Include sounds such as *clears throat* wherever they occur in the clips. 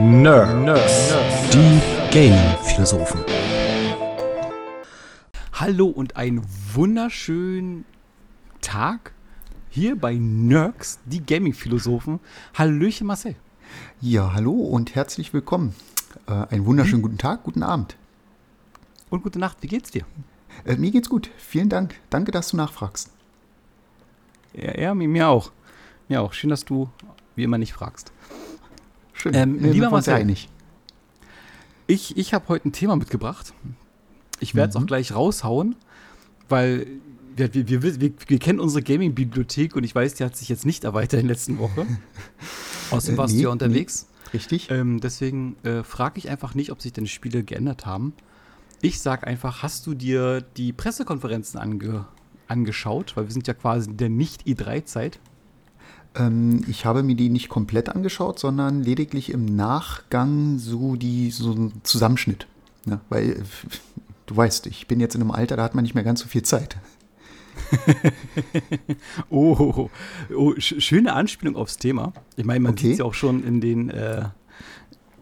Nerds. Nerds. Die Gaming-Philosophen. Hallo und einen wunderschönen Tag hier bei Nerds, die Gaming-Philosophen. Hallöchen Marcel. Ja, hallo und herzlich willkommen. Äh, einen wunderschönen guten Tag, guten Abend. Und gute Nacht, wie geht's dir? Äh, mir geht's gut. Vielen Dank. Danke, dass du nachfragst. Ja, ja mir auch. Mir auch. Schön, dass du wie immer nicht fragst. Schön. Ähm, lieber Marcel, einig. ich, ich habe heute ein Thema mitgebracht. Ich werde es mhm. auch gleich raushauen, weil wir, wir, wir, wir, wir kennen unsere Gaming-Bibliothek und ich weiß, die hat sich jetzt nicht erweitert in der letzten Woche. *laughs* Außerdem warst äh, nee, du ja unterwegs. Nee, richtig. Ähm, deswegen äh, frage ich einfach nicht, ob sich deine Spiele geändert haben. Ich sage einfach, hast du dir die Pressekonferenzen ange angeschaut? Weil wir sind ja quasi in der Nicht-E3-Zeit. Ähm, ich habe mir die nicht komplett angeschaut, sondern lediglich im Nachgang so, die, so einen Zusammenschnitt. Ja, weil, *laughs* du weißt, ich bin jetzt in einem Alter, da hat man nicht mehr ganz so viel Zeit. *laughs* oh, oh, schöne Anspielung aufs Thema. Ich meine, man okay. sieht es ja auch schon in den äh,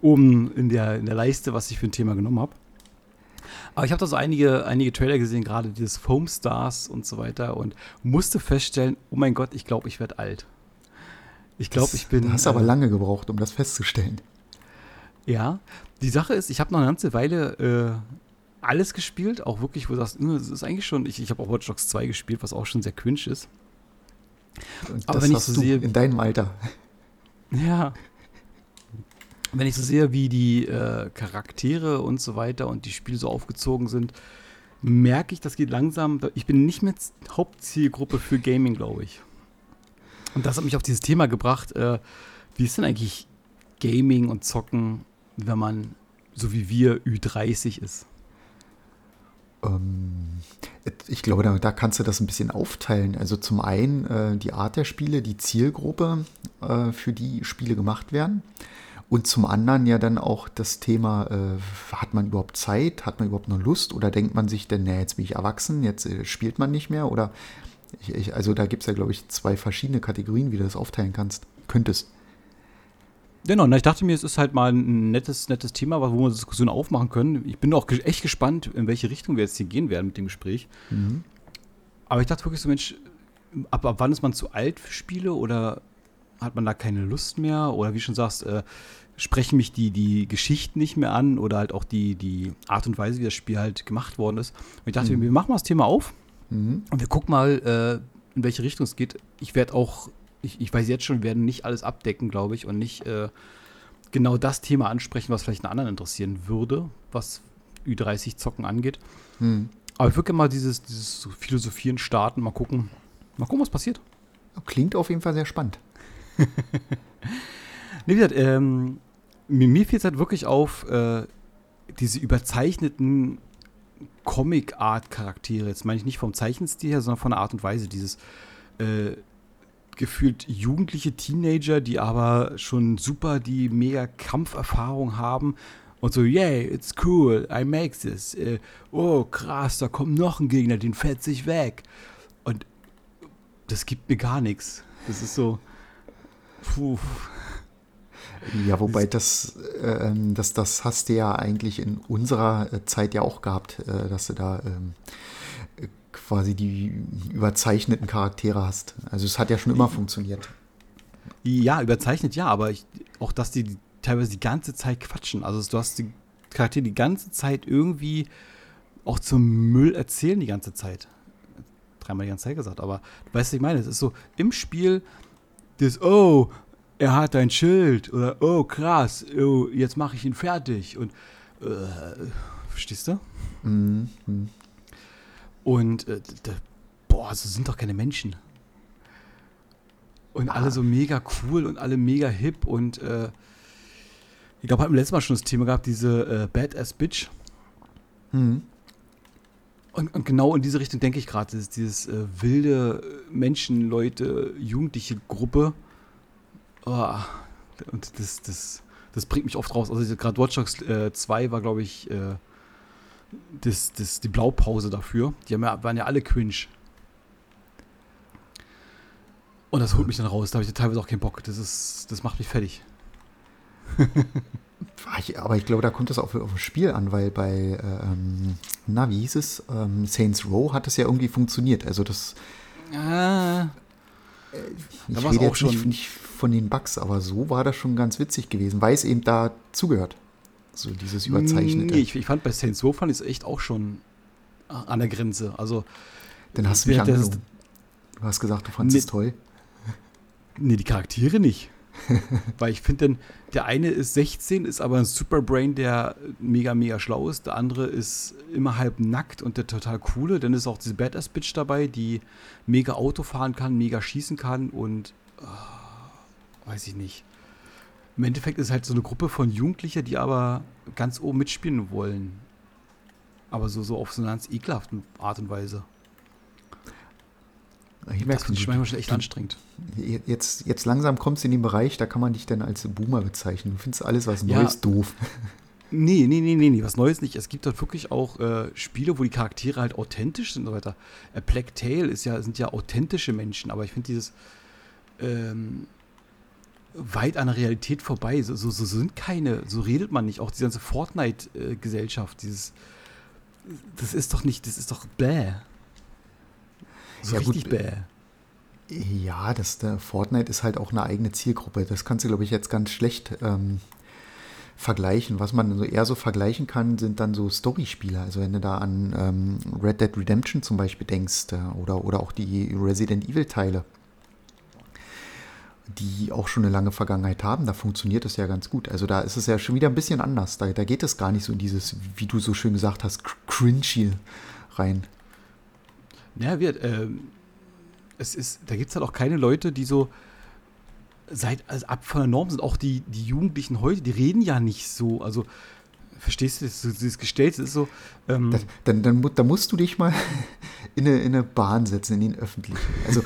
oben in der, in der Leiste, was ich für ein Thema genommen habe. Aber ich habe da so einige, einige Trailer gesehen, gerade dieses Foam Stars und so weiter, und musste feststellen, oh mein Gott, ich glaube, ich werde alt. Ich glaube, ich bin. Du hast aber äh, lange gebraucht, um das festzustellen. Ja, die Sache ist, ich habe noch eine ganze Weile äh, alles gespielt, auch wirklich, wo du sagst, es ist eigentlich schon, ich, ich habe auch Watch Dogs 2 gespielt, was auch schon sehr cringe ist. Und aber wenn ich so sehe. In deinem Alter. Ja. Wenn ich so sehe, wie die äh, Charaktere und so weiter und die Spiele so aufgezogen sind, merke ich, das geht langsam. Ich bin nicht mehr Hauptzielgruppe für Gaming, glaube ich. Und das hat mich auf dieses Thema gebracht, äh, wie ist denn eigentlich Gaming und Zocken, wenn man, so wie wir, Ü30 ist? Ähm, ich glaube, da, da, kannst du das ein bisschen aufteilen. Also zum einen äh, die Art der Spiele, die Zielgruppe, äh, für die Spiele gemacht werden. Und zum anderen ja dann auch das Thema, äh, hat man überhaupt Zeit, hat man überhaupt noch Lust oder denkt man sich denn, na, jetzt bin ich erwachsen, jetzt äh, spielt man nicht mehr oder ich, ich, also da gibt es ja, glaube ich, zwei verschiedene Kategorien, wie du das aufteilen kannst, könntest. Genau, ich dachte mir, es ist halt mal ein nettes, nettes Thema, wo wir Diskussionen aufmachen können. Ich bin auch echt gespannt, in welche Richtung wir jetzt hier gehen werden mit dem Gespräch. Mhm. Aber ich dachte wirklich so, Mensch, ab, ab wann ist man zu alt für Spiele oder hat man da keine Lust mehr? Oder wie schon sagst, äh, sprechen mich die, die Geschichten nicht mehr an oder halt auch die, die Art und Weise, wie das Spiel halt gemacht worden ist. Und ich dachte, mhm. wir machen mal das Thema auf mhm. und wir gucken mal, äh, in welche Richtung es geht. Ich werde auch ich, ich weiß jetzt schon, wir werden nicht alles abdecken, glaube ich, und nicht äh, genau das Thema ansprechen, was vielleicht einen anderen interessieren würde, was Ü30-Zocken angeht. Hm. Aber ich würde gerne mal dieses, dieses Philosophieren starten, mal gucken, mal gucken, was passiert. Klingt auf jeden Fall sehr spannend. *laughs* nee, wie gesagt, ähm, mir, mir fiel es halt wirklich auf, äh, diese überzeichneten Comic-Art-Charaktere. Jetzt meine ich nicht vom Zeichenstil her, sondern von der Art und Weise. Dieses äh, gefühlt jugendliche Teenager, die aber schon super die mega Kampferfahrung haben und so, yay, it's cool, I make this. Äh, oh, krass, da kommt noch ein Gegner, den fällt sich weg. Und das gibt mir gar nichts. Das ist so, puh. Ja, wobei das, äh, das, das hast du ja eigentlich in unserer äh, Zeit ja auch gehabt, äh, dass du da ähm, quasi die überzeichneten Charaktere hast. Also es hat ja schon immer funktioniert. Ja, überzeichnet ja, aber ich, auch, dass die teilweise die ganze Zeit quatschen. Also du hast die Charaktere die ganze Zeit irgendwie auch zum Müll erzählen die ganze Zeit. Dreimal die ganze Zeit gesagt, aber du weißt, was ich meine. Es ist so im Spiel das, oh, er hat ein Schild oder oh, krass, oh, jetzt mache ich ihn fertig und äh, verstehst du? Mhm. Und äh, da, boah, so sind doch keine Menschen. Und alle so mega cool und alle mega hip und äh, ich glaube, haben letztes Mal schon das Thema gehabt, diese äh, Badass Bitch. Mhm. Und, und, genau in diese Richtung denke ich gerade, dieses, dieses äh, wilde Menschen, Leute, jugendliche Gruppe. Oh, und das, das, das bringt mich oft raus. Also gerade Watch Dogs 2 äh, war, glaube ich, äh, das, das, die Blaupause dafür. Die haben ja, waren ja alle cringe. Und das holt mich dann raus. Da habe ich teilweise auch keinen Bock. Das, ist, das macht mich fertig. *laughs* aber ich glaube, da kommt das auch auf das Spiel an, weil bei, ähm, na, wie hieß es? Ähm, Saints Row hat es ja irgendwie funktioniert. Also das. Ah, Ich rede auch jetzt nicht, schon. nicht von den Bugs, aber so war das schon ganz witzig gewesen, weil es eben da zugehört. So dieses Überzeichnete. Nee, ich, ich fand bei Saints Row fand ich es echt auch schon an der Grenze. Also, Dann hast du mich angelogen. Du hast gesagt, du fandest Nee. es toll. nee, die Charaktere nicht. *laughs* Weil ich finde, der eine ist 16, ist aber ein Superbrain, der mega, mega schlau ist. Der andere ist immer halb nackt und der total coole. Dann ist auch diese Badass-Bitch dabei, die mega Auto fahren kann, mega schießen kann und ah, weiß ich nicht. Im Endeffekt ist halt so eine Gruppe von Jugendlichen, die aber ganz oben mitspielen wollen. Aber so, so auf so eine ganz ekelhafte Art und Weise. Ich merke, das ist manchmal schon echt anstrengend. Jetzt, jetzt langsam kommst du in den Bereich, da kann man dich dann als Boomer bezeichnen. Du findest alles, was Ja. Neues doof. Nee, nee, nee, nee, nee, was Neues nicht. Es gibt dort wirklich auch äh, Spiele, wo die Charaktere halt authentisch sind und so weiter. A Black Tail ist ja, sind ja authentische Menschen, aber ich finde dieses ähm, weit an der Realität vorbei. So, so, so sind keine, so redet man nicht. Auch diese ganze Fortnite-Gesellschaft, dieses, das ist doch nicht, das ist doch bäh. So Ja, gut, richtig bäh. Ja, das, der Fortnite ist halt auch eine eigene Zielgruppe. Das kannst du, glaube ich, jetzt ganz schlecht ähm, vergleichen. Was man so eher so vergleichen kann, sind dann so Story-Spiele. Also wenn du da an ähm, Red Dead Redemption zum Beispiel denkst äh, oder, oder auch die Resident Evil-Teile, die auch schon eine lange Vergangenheit haben, da funktioniert es ja ganz gut. Also da ist es ja schon wieder ein bisschen anders. Da, da geht es gar nicht so in dieses, wie du so schön gesagt hast, cr- cringy rein. Ja, wird. Ähm, es ist, da gibt es halt auch keine Leute, die so seit also ab von der Norm sind. Auch die, die Jugendlichen heute, die reden ja nicht so. Also, verstehst du, das, so, dieses Gestellte ist so. Ähm, dann, dann, mu- da musst du dich mal *laughs* in eine, in eine Bahn setzen, in den öffentlichen. Also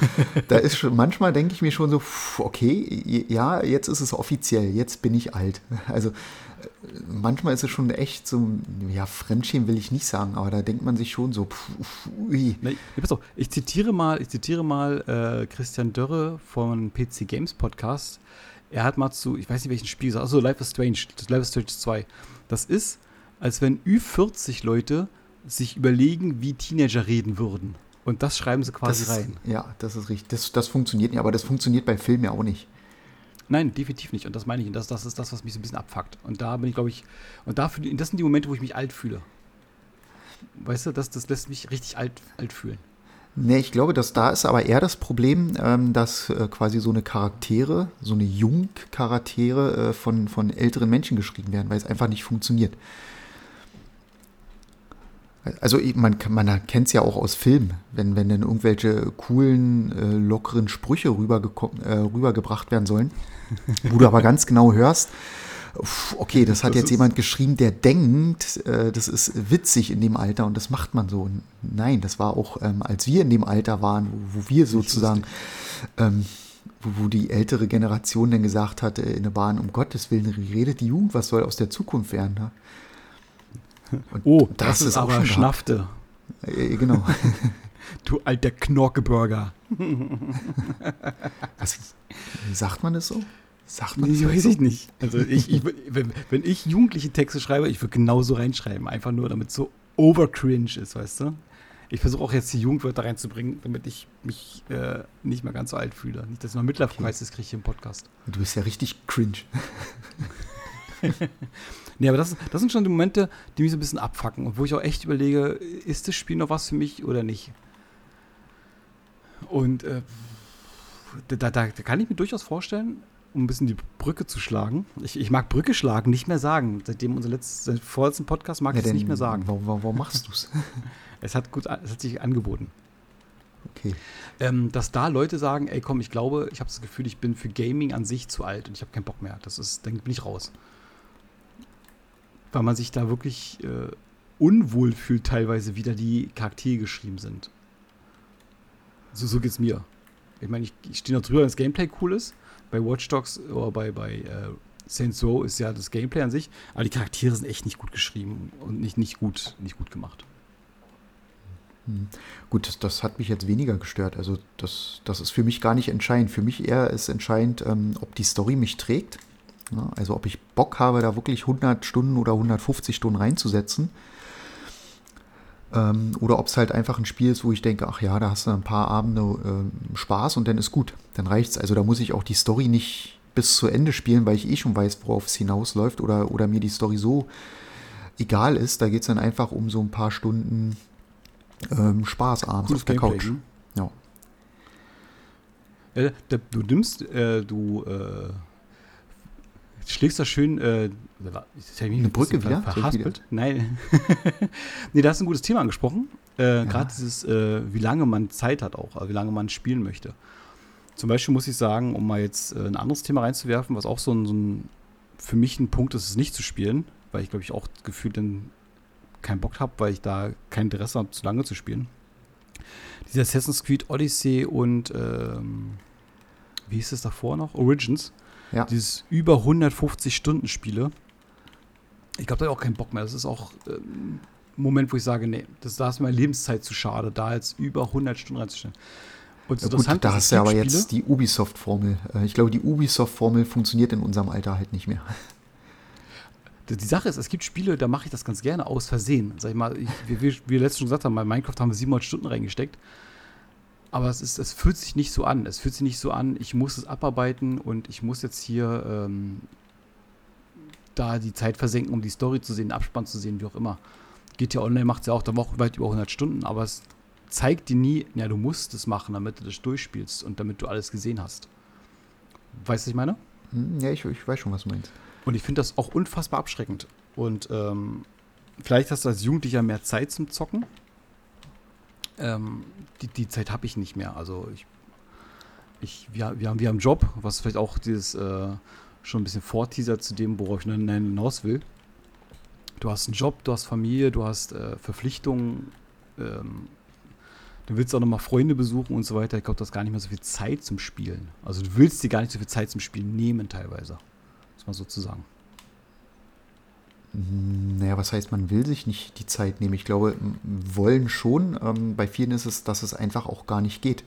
da ist schon, manchmal denke ich mir schon so, okay, ja, jetzt ist es offiziell, jetzt bin ich alt. Also manchmal ist es schon echt so, ja, Fremdschämen will ich nicht sagen, aber da denkt man sich schon so, pff, ui. ne, nee, pass auf, ich zitiere mal, ich zitiere mal äh, Christian Dörre von PC Games Podcast. Er hat mal zu, ich weiß nicht welchen Spiel gesagt, also Life is Strange, das Life is Strange 2. Das ist, als wenn Ü40 Leute sich überlegen, wie Teenager reden würden. Und das schreiben sie Das quasi ist, rein. ja, das ist richtig. Das, das funktioniert nicht, aber das funktioniert bei Filmen ja auch nicht. Nein, definitiv nicht. Und das meine ich. Und das, das ist das, was mich so ein bisschen abfuckt. Und da bin ich, glaube ich, und dafür, das sind die Momente, wo ich mich alt fühle. Weißt du, das, das lässt mich richtig alt, alt fühlen. Nee, ich glaube, dass da ist aber eher das Problem, ähm, dass äh, quasi so eine Charaktere, so eine Jung-Charaktere äh, von, von älteren Menschen geschrieben werden, weil es einfach nicht funktioniert. Also man, man kennt es ja auch aus Filmen, wenn, wenn dann irgendwelche coolen, äh, lockeren Sprüche äh, rübergebracht werden sollen, *laughs* wo du aber ganz genau hörst, okay, das hat Das jetzt jemand geschrieben, der denkt, äh, das ist witzig in dem Alter und das macht man so. Und Nein, das war auch, ähm, als wir in dem Alter waren, wo, wo wir sozusagen, ähm, wo, wo die ältere Generation dann gesagt hat äh, in der Bahn, um Gottes Willen, redet die Jugend, was soll aus der Zukunft werden? Ne? Und Oh, das, ist, auch aber schon Schnaffte. da. Äh, genau. *laughs* Du alter Knorkeburger. *laughs* Was, sagt man das so? Sagt man Nee, das weiß so? ich nicht. Also ich, ich, wenn, wenn ich jugendliche Texte schreibe, ich würde genauso reinschreiben. Einfach nur, damit es so overcringe ist, weißt du? Ich versuche auch jetzt die Jugendwörter reinzubringen, damit ich mich äh, nicht mehr ganz so alt fühle. Nicht, dass ich mal Midlife-Crisis kriege hier im Podcast. Du bist ja richtig cringe. *laughs* Nee, aber das, das sind schon die Momente, die mich so ein bisschen abfacken und wo ich auch echt überlege, ist das Spiel noch was für mich oder nicht? Und äh, da, da, da kann ich mir durchaus vorstellen, um ein bisschen die Brücke zu schlagen. Ich, ich mag Brücke schlagen nicht mehr sagen. Seitdem unser letzten, vorletzten Podcast mag ich es nicht mehr sagen. Warum, warum machst du es? *laughs* Es hat gut, es hat sich angeboten. Okay. Ähm, dass da Leute sagen, ey komm, ich glaube, ich habe das Gefühl, ich bin für Gaming an sich zu alt und ich habe keinen Bock mehr. Das ist, dann bin ich raus. Weil man sich da wirklich äh, unwohl fühlt, teilweise, wie da die Charaktere geschrieben sind. So, so geht's mir. Ich meine, ich, ich stehe noch drüber, wenn das Gameplay cool ist. Bei Watch Dogs oder bei, bei äh, Saints Row ist ja das Gameplay an sich, aber die Charaktere sind echt nicht gut geschrieben und nicht, nicht, gut, nicht gut gemacht. Hm. Gut, das, das hat mich jetzt weniger gestört. Also das, das ist für mich gar nicht entscheidend. Für mich eher ist entscheidend, ähm, ob die Story mich trägt. Ja, also ob ich Bock habe, da wirklich 100 Stunden oder 150 Stunden reinzusetzen. Ähm, oder ob es halt einfach ein Spiel ist, wo ich denke, ach ja, da hast du ein paar Abende äh, Spaß und dann ist gut. Dann reicht's. Also da muss ich auch die Story nicht bis zu Ende spielen, weil ich eh schon weiß, worauf es hinausläuft oder, oder mir die Story so egal ist. Da geht es dann einfach um so ein paar Stunden ähm, Spaß abends Gutes auf der Gameplay, Couch. Ne? Ja. Äh, du nimmst, äh, du äh, schlägst da schön äh, eine Brücke wieder? Verhaspelt. Nein. *laughs* nee, da hast du ein gutes Thema angesprochen. Äh, ja. Gerade dieses, äh, wie lange man Zeit hat auch, wie lange man spielen möchte. Zum Beispiel muss ich sagen, um mal jetzt äh, ein anderes Thema reinzuwerfen, was auch so ein, so ein für mich ein Punkt ist, es nicht zu spielen, weil ich glaube ich auch gefühlt dann keinen Bock habe, weil ich da kein Interesse habe, zu lange zu spielen. Dieser Assassin's Creed Odyssey und ähm, wie hieß es davor noch? Origins. Ja. Dieses über 150 Stunden Spiele. Ich glaube, da habe ich auch keinen Bock mehr. Das ist auch ein ähm, Moment, wo ich sage, nee, das, da ist meine Lebenszeit zu schade, da jetzt über 100 Stunden reinzustellen. Und ja, gut, da hast du aber Spiele. jetzt die Ubisoft-Formel. Äh, ich glaube, die Ubisoft-Formel funktioniert in unserem Alter halt nicht mehr. Die Sache ist, es gibt Spiele, da mache ich das ganz gerne aus Versehen. Sag ich mal, ich, wie wir, wir letztens schon gesagt haben, bei Minecraft haben wir 700 Stunden reingesteckt. Aber es, ist, es fühlt sich nicht so an. Es fühlt sich nicht so an, ich muss es abarbeiten und ich muss jetzt hier ähm, da die Zeit versenken, um die Story zu sehen, den Abspann zu sehen, wie auch immer. GTA Online macht es ja auch da Woche weit über 100 Stunden, aber es zeigt dir nie, ja, du musst es machen, damit du das durchspielst und damit du alles gesehen hast. Weißt du, was ich meine? Hm, ja, ich, ich weiß schon, was du meinst. Und ich finde das auch unfassbar abschreckend. Und ähm, vielleicht hast du als Jugendlicher mehr Zeit zum Zocken. Ähm, die, die Zeit habe ich nicht mehr. Also ich, ich, wir, wir, haben, wir haben einen Job, was vielleicht auch dieses äh, schon ein bisschen vorteasert zu dem, worauf ich hinaus will. Du hast einen Job, du hast Familie, du hast äh, Verpflichtungen, ähm, du willst auch nochmal Freunde besuchen und so weiter. Ich glaube, du hast gar nicht mehr so viel Zeit zum Spielen. Also du willst dir gar nicht so viel Zeit zum Spielen nehmen teilweise. Muss man sozusagen. Naja, was heißt, man will sich nicht die Zeit nehmen? Ich glaube, wollen schon. Ähm, bei vielen ist es, dass es einfach auch gar nicht geht.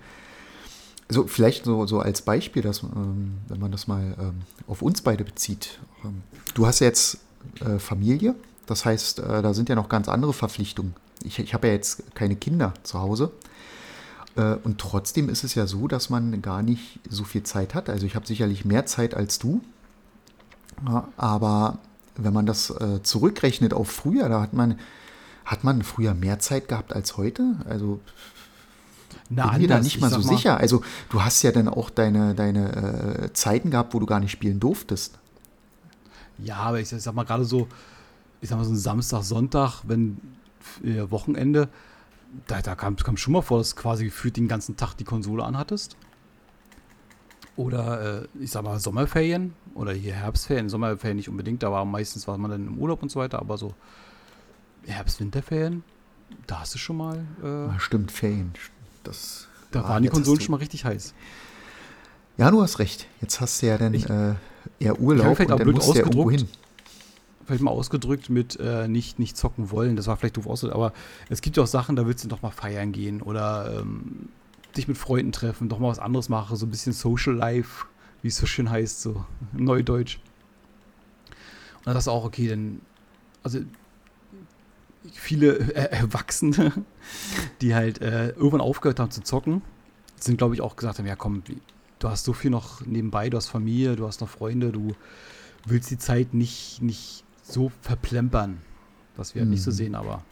Also vielleicht so, so als Beispiel, dass, ähm, wenn man das mal ähm, auf uns beide bezieht. Ähm, du hast jetzt äh, Familie, das heißt, äh, da sind ja noch ganz andere Verpflichtungen. Ich, ich habe ja jetzt keine Kinder zu Hause. Äh, und trotzdem ist es ja so, dass man gar nicht so viel Zeit hat. Also ich habe sicherlich mehr Zeit als du. Ja, aber wenn man das äh, zurückrechnet auf früher, da hat man, hat man früher mehr Zeit gehabt als heute. Also Na, bin mir da nicht mal so mal, sicher. Also du hast ja dann auch deine, deine äh, Zeiten gehabt, wo du gar nicht spielen durftest. Ja, aber ich sag mal gerade so, ich sag mal so ein Samstag, Sonntag, wenn äh, Wochenende, da, da kam es schon mal vor, dass du quasi gefühlt den ganzen Tag die Konsole anhattest. Oder äh, ich sag mal Sommerferien oder hier Herbstferien, Sommerferien nicht unbedingt, da war meistens war man dann im Urlaub und so weiter, aber so Herbst, Winterferien, da hast du schon mal. Äh, stimmt, Ferien. Das, da ah, waren die Konsolen schon mal richtig heiß. Ja, du hast recht. Jetzt hast du ja dann ich, äh, eher Urlaub und dann musst du ja. Vielleicht mal ausgedrückt mit äh, nicht, nicht zocken wollen. Das war vielleicht doof ausgedrückt, aber es gibt ja auch Sachen, da willst du doch mal feiern gehen oder ähm, dich mit Freunden treffen, doch mal was anderes mache, so ein bisschen Social Life, wie es so schön heißt, so Neudeutsch. Und dann ist auch okay, denn, also viele äh, Erwachsene, *laughs* die halt äh, irgendwann aufgehört haben zu zocken, sind, glaube ich, auch gesagt haben, ja komm, du hast so viel noch nebenbei, du hast Familie, du hast noch Freunde, du willst die Zeit nicht, nicht so verplempern, was wir halt nicht so mhm. sehen, aber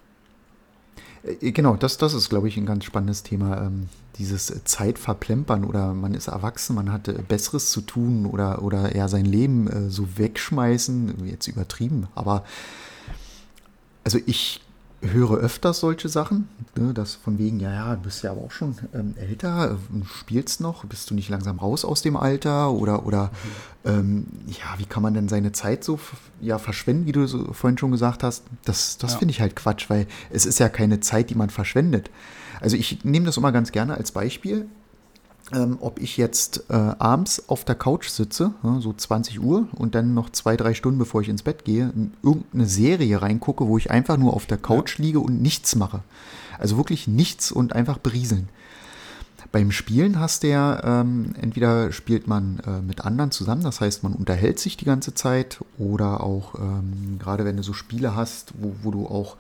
genau, das, das ist, glaube ich, ein ganz spannendes Thema. Ähm, dieses Zeitverplempern oder man ist erwachsen, man hat Besseres zu tun oder, oder eher sein Leben äh, so wegschmeißen, jetzt übertrieben. Aber also ich höre öfters solche Sachen, ne, dass von wegen, ja, ja, du bist ja aber auch schon ähm, älter, äh, spielst noch, bist du nicht langsam raus aus dem Alter oder, oder mhm. ähm, ja, wie kann man denn seine Zeit so ja, verschwenden, wie du so vorhin schon gesagt hast? Das, das ja. finde ich halt Quatsch, weil es ist ja keine Zeit, die man verschwendet. Also ich nehme das immer ganz gerne als Beispiel ähm, ob ich jetzt äh, abends auf der Couch sitze, ja, so 20 Uhr, und dann noch zwei, drei Stunden, bevor ich ins Bett gehe, irgendeine Serie reingucke, wo ich einfach nur auf der Couch liege und nichts mache. Also wirklich nichts und einfach berieseln. Beim Spielen hast du ja, ähm, entweder spielt man äh, mit anderen zusammen, das heißt, man unterhält sich die ganze Zeit, oder auch, ähm, gerade wenn du so Spiele hast, wo, wo du auch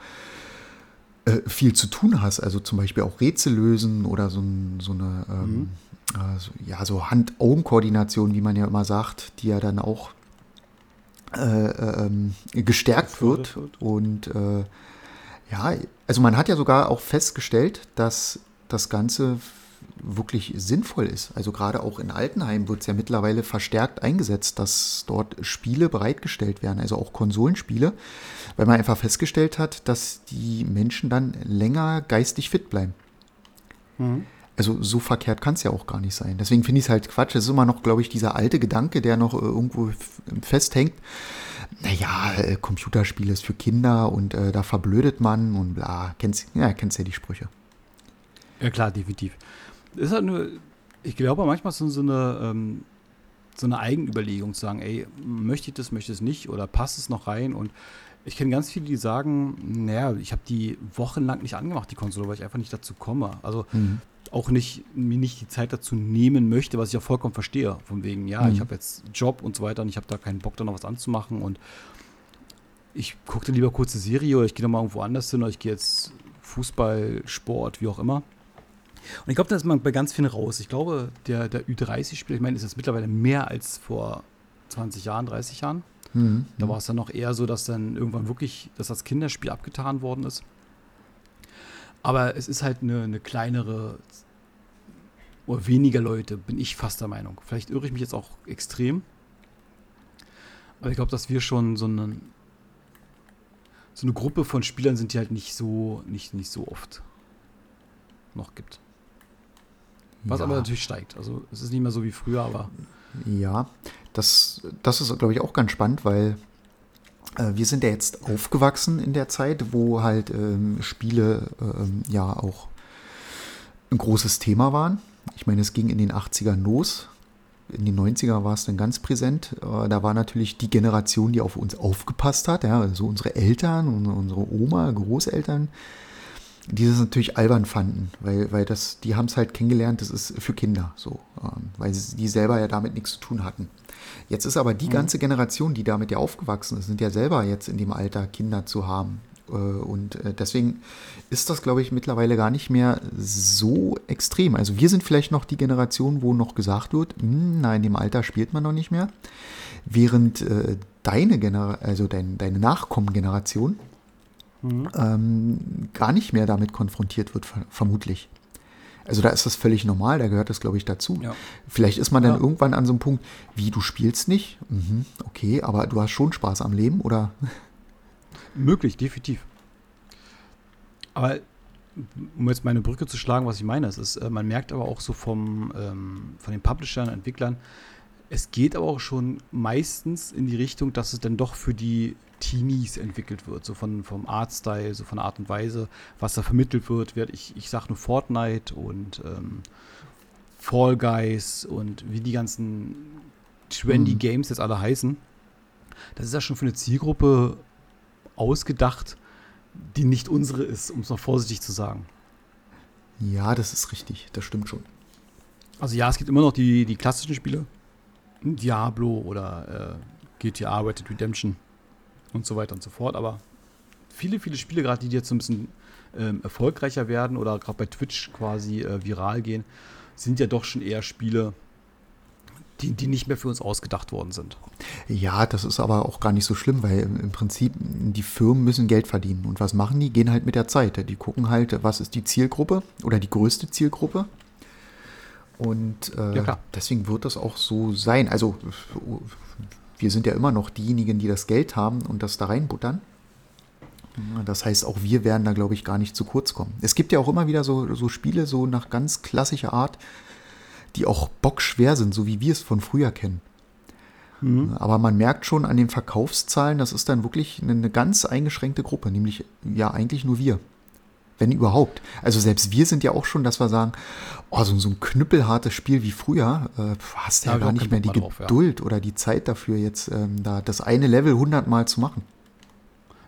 äh, viel zu tun hast, also zum Beispiel auch Rätsel lösen oder so, so eine, ähm, mhm. also, ja, so Hand-Augen-Koordination, wie man ja immer sagt, die ja dann auch äh, ähm, gestärkt wird. wird. Und äh, ja, also man hat ja sogar auch festgestellt, dass das Ganze wirklich sinnvoll ist. Also gerade auch in Altenheim wird es ja mittlerweile verstärkt eingesetzt, dass dort Spiele bereitgestellt werden, also auch Konsolenspiele, weil man einfach festgestellt hat, dass die Menschen dann länger geistig fit bleiben. Mhm. Also so verkehrt kann es ja auch gar nicht sein. Deswegen finde ich es halt Quatsch. Es ist immer noch, glaube ich, dieser alte Gedanke, der noch äh, irgendwo festhängt. Naja, äh, Computerspiele ist für Kinder und äh, da verblödet man und bla. Kennst, ja, kennst ja die Sprüche. Ja klar, definitiv ist halt nur, ich glaube manchmal so, so eine, ähm, so eine Eigenüberlegung zu sagen, ey, möchte ich das, möchte ich es nicht oder passt es noch rein und ich kenne ganz viele, die sagen, naja, ich habe die wochenlang nicht angemacht, die Konsole, weil ich einfach nicht dazu komme. Also mhm. auch nicht, mir nicht die Zeit dazu nehmen möchte, was ich ja vollkommen verstehe. Von wegen, ja, mhm. ich habe jetzt Job und so weiter und ich habe da keinen Bock, da noch was anzumachen und ich gucke dann lieber kurze Serie oder ich gehe nochmal irgendwo anders hin oder ich gehe jetzt Fußball, Sport, wie auch immer. Und ich glaube, da ist man bei ganz vielen raus. Ich glaube, der, der Ü30-Spieler, ich meine, ist jetzt mittlerweile mehr als vor 20 Jahren, 30 Jahren. Mhm. Da war es dann noch eher so, dass dann irgendwann wirklich das als Kinderspiel abgetan worden ist. Aber es ist halt eine, eine kleinere oder weniger Leute, bin ich fast der Meinung. Vielleicht irre ich mich jetzt auch extrem. Aber ich glaube, dass wir schon so eine, so eine Gruppe von Spielern sind, die halt nicht so, nicht, nicht so oft noch gibt. Was ja. aber natürlich steigt. Also es ist nicht mehr so wie früher, aber. Ja, das, das ist, glaube ich, auch ganz spannend, weil äh, wir sind ja jetzt aufgewachsen in der Zeit, wo halt ähm, Spiele ähm, ja auch ein großes Thema waren. Ich meine, es ging in den 80ern los. In den 90er war es dann ganz präsent. Äh, da war natürlich die Generation, die auf uns aufgepasst hat, ja, also unsere Eltern, unsere Oma, Großeltern, die das natürlich albern fanden, weil, weil das, die haben es halt kennengelernt, das ist für Kinder so, ähm, weil sie, die selber ja damit nichts zu tun hatten. Jetzt ist aber die mhm. ganze Generation, die damit ja aufgewachsen ist, sind ja selber jetzt in dem Alter, Kinder zu haben. Äh, und äh, deswegen ist das, glaube ich, mittlerweile gar nicht mehr so extrem. Also wir sind vielleicht noch die Generation, wo noch gesagt wird, hm, nein, in dem Alter spielt man noch nicht mehr. Während äh, deine Generation, also dein, deine Nachkommengeneration, mhm. ähm, gar nicht mehr damit konfrontiert wird, vermutlich. Also da ist das völlig normal, da gehört das, glaube ich, dazu. Ja. Vielleicht ist man dann ja. irgendwann an so einem Punkt, wie du spielst nicht, mhm, okay, aber du hast schon Spaß am Leben, oder? Möglich, definitiv. Aber um jetzt meine Brücke zu schlagen, was ich meine, es ist, äh, man merkt aber auch so vom, ähm, von den Publishern, Entwicklern, es geht aber auch schon meistens in die Richtung, dass es dann doch für die Teenies entwickelt wird, so von, vom Artstyle, so von der Art und Weise, was da vermittelt wird. Ich, ich sag nur Fortnite und ähm, Fall Guys und wie die ganzen trendy mhm. Games jetzt alle heißen. Das ist ja schon für eine Zielgruppe ausgedacht, die nicht unsere ist, um es noch vorsichtig zu sagen. Ja, das ist richtig, das stimmt schon. Also ja, es gibt immer noch die, die klassischen Spiele. Diablo oder äh, GTA Red Dead Redemption und so weiter und so fort. Aber viele, viele Spiele, gerade die jetzt so ein bisschen ähm, erfolgreicher werden oder gerade bei Twitch quasi äh, viral gehen, sind ja doch schon eher Spiele, die, die nicht mehr für uns ausgedacht worden sind. Ja, das ist aber auch gar nicht so schlimm, weil im Prinzip die Firmen müssen Geld verdienen. Und was machen die? Gehen halt mit der Zeit. Die gucken halt, was ist die Zielgruppe oder die größte Zielgruppe. Und äh, ja, deswegen wird das auch so sein. Also wir sind ja immer noch diejenigen, die das Geld haben und das da reinbuttern. Das heißt, auch wir werden da, glaube ich, gar nicht zu kurz kommen. Es gibt ja auch immer wieder so, so Spiele, so nach ganz klassischer Art, die auch bockschwer sind, so wie wir es von früher kennen. Mhm. Aber man merkt schon an den Verkaufszahlen, das ist dann wirklich eine, eine ganz eingeschränkte Gruppe, nämlich ja eigentlich nur wir wenn überhaupt. Also selbst wir sind ja auch schon, dass wir sagen, oh, so, so ein knüppelhartes Spiel wie früher, äh, hast ja, ja gar nicht mehr die drauf, Geduld ja. oder die Zeit dafür, jetzt ähm, da das eine Level hundertmal zu machen.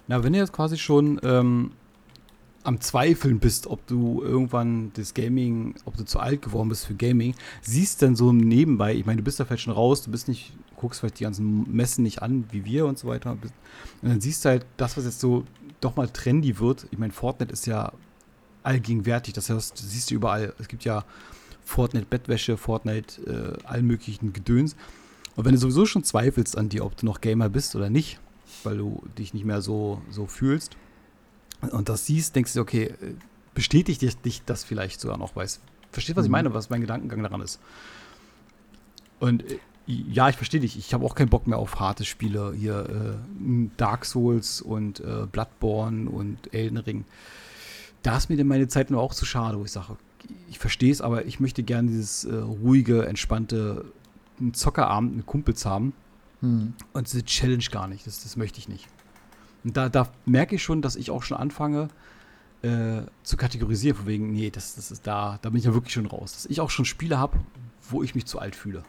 Na, wenn ihr jetzt quasi schon ähm, am Zweifeln bist, ob du irgendwann das Gaming, ob du zu alt geworden bist für Gaming, siehst dann so nebenbei, ich meine, du bist da vielleicht schon raus, du bist nicht, guckst vielleicht die ganzen Messen nicht an, wie wir und so weiter. Und dann siehst du halt das, was jetzt so doch mal trendy wird. Ich meine, Fortnite ist ja allgegenwärtig, das heißt, du siehst du überall, es gibt ja Fortnite-Bettwäsche, Fortnite, äh, allen möglichen Gedöns. Und wenn du sowieso schon zweifelst an dir, ob du noch Gamer bist oder nicht, weil du dich nicht mehr so, so fühlst, und das siehst, denkst du, okay, bestätigt dich, dich das vielleicht sogar noch, weißt Verstehst, was mhm. ich meine, was mein Gedankengang daran ist? Und äh, ja, ich verstehe dich. Ich habe auch keinen Bock mehr auf harte Spiele. Hier äh, Dark Souls und äh, Bloodborne und Elden Ring. Da ist mir denn meine Zeit nur auch zu schade, wo ich sage, ich verstehe es, aber ich möchte gerne dieses äh, ruhige, entspannte Zockerabend mit Kumpels haben. Mhm. Und diese Challenge gar nicht. Das, das möchte ich nicht. Und da, da merke ich schon, dass ich auch schon anfange äh, zu kategorisieren, von wegen, nee, das, das ist da, da bin ich ja wirklich schon raus. Dass ich auch schon Spiele habe, wo ich mich zu alt fühle.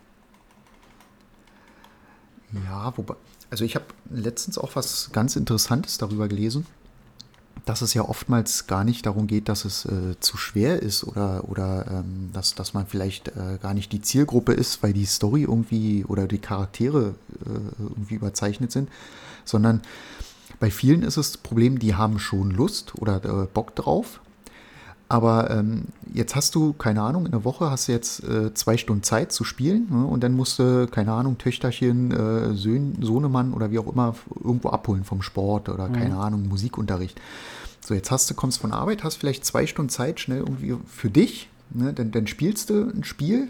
Ja, wobei, also ich habe letztens auch was ganz Interessantes darüber gelesen, dass es ja oftmals gar nicht darum geht, dass es äh, zu schwer ist oder, oder ähm, dass, dass man vielleicht äh, gar nicht die Zielgruppe ist, weil die Story irgendwie oder die Charaktere äh, irgendwie überzeichnet sind, sondern bei vielen ist es das Problem, die haben schon Lust oder äh, Bock drauf. Aber ähm, jetzt hast du, keine Ahnung, in der Woche hast du jetzt äh, zwei Stunden Zeit zu spielen ne? und dann musst du, keine Ahnung, Töchterchen, äh, Söhn, Sohnemann oder wie auch immer irgendwo abholen vom Sport oder mhm. keine Ahnung, Musikunterricht. So, jetzt hast du, kommst von Arbeit, hast vielleicht zwei Stunden Zeit schnell irgendwie für dich, ne? dann, dann spielst du ein Spiel,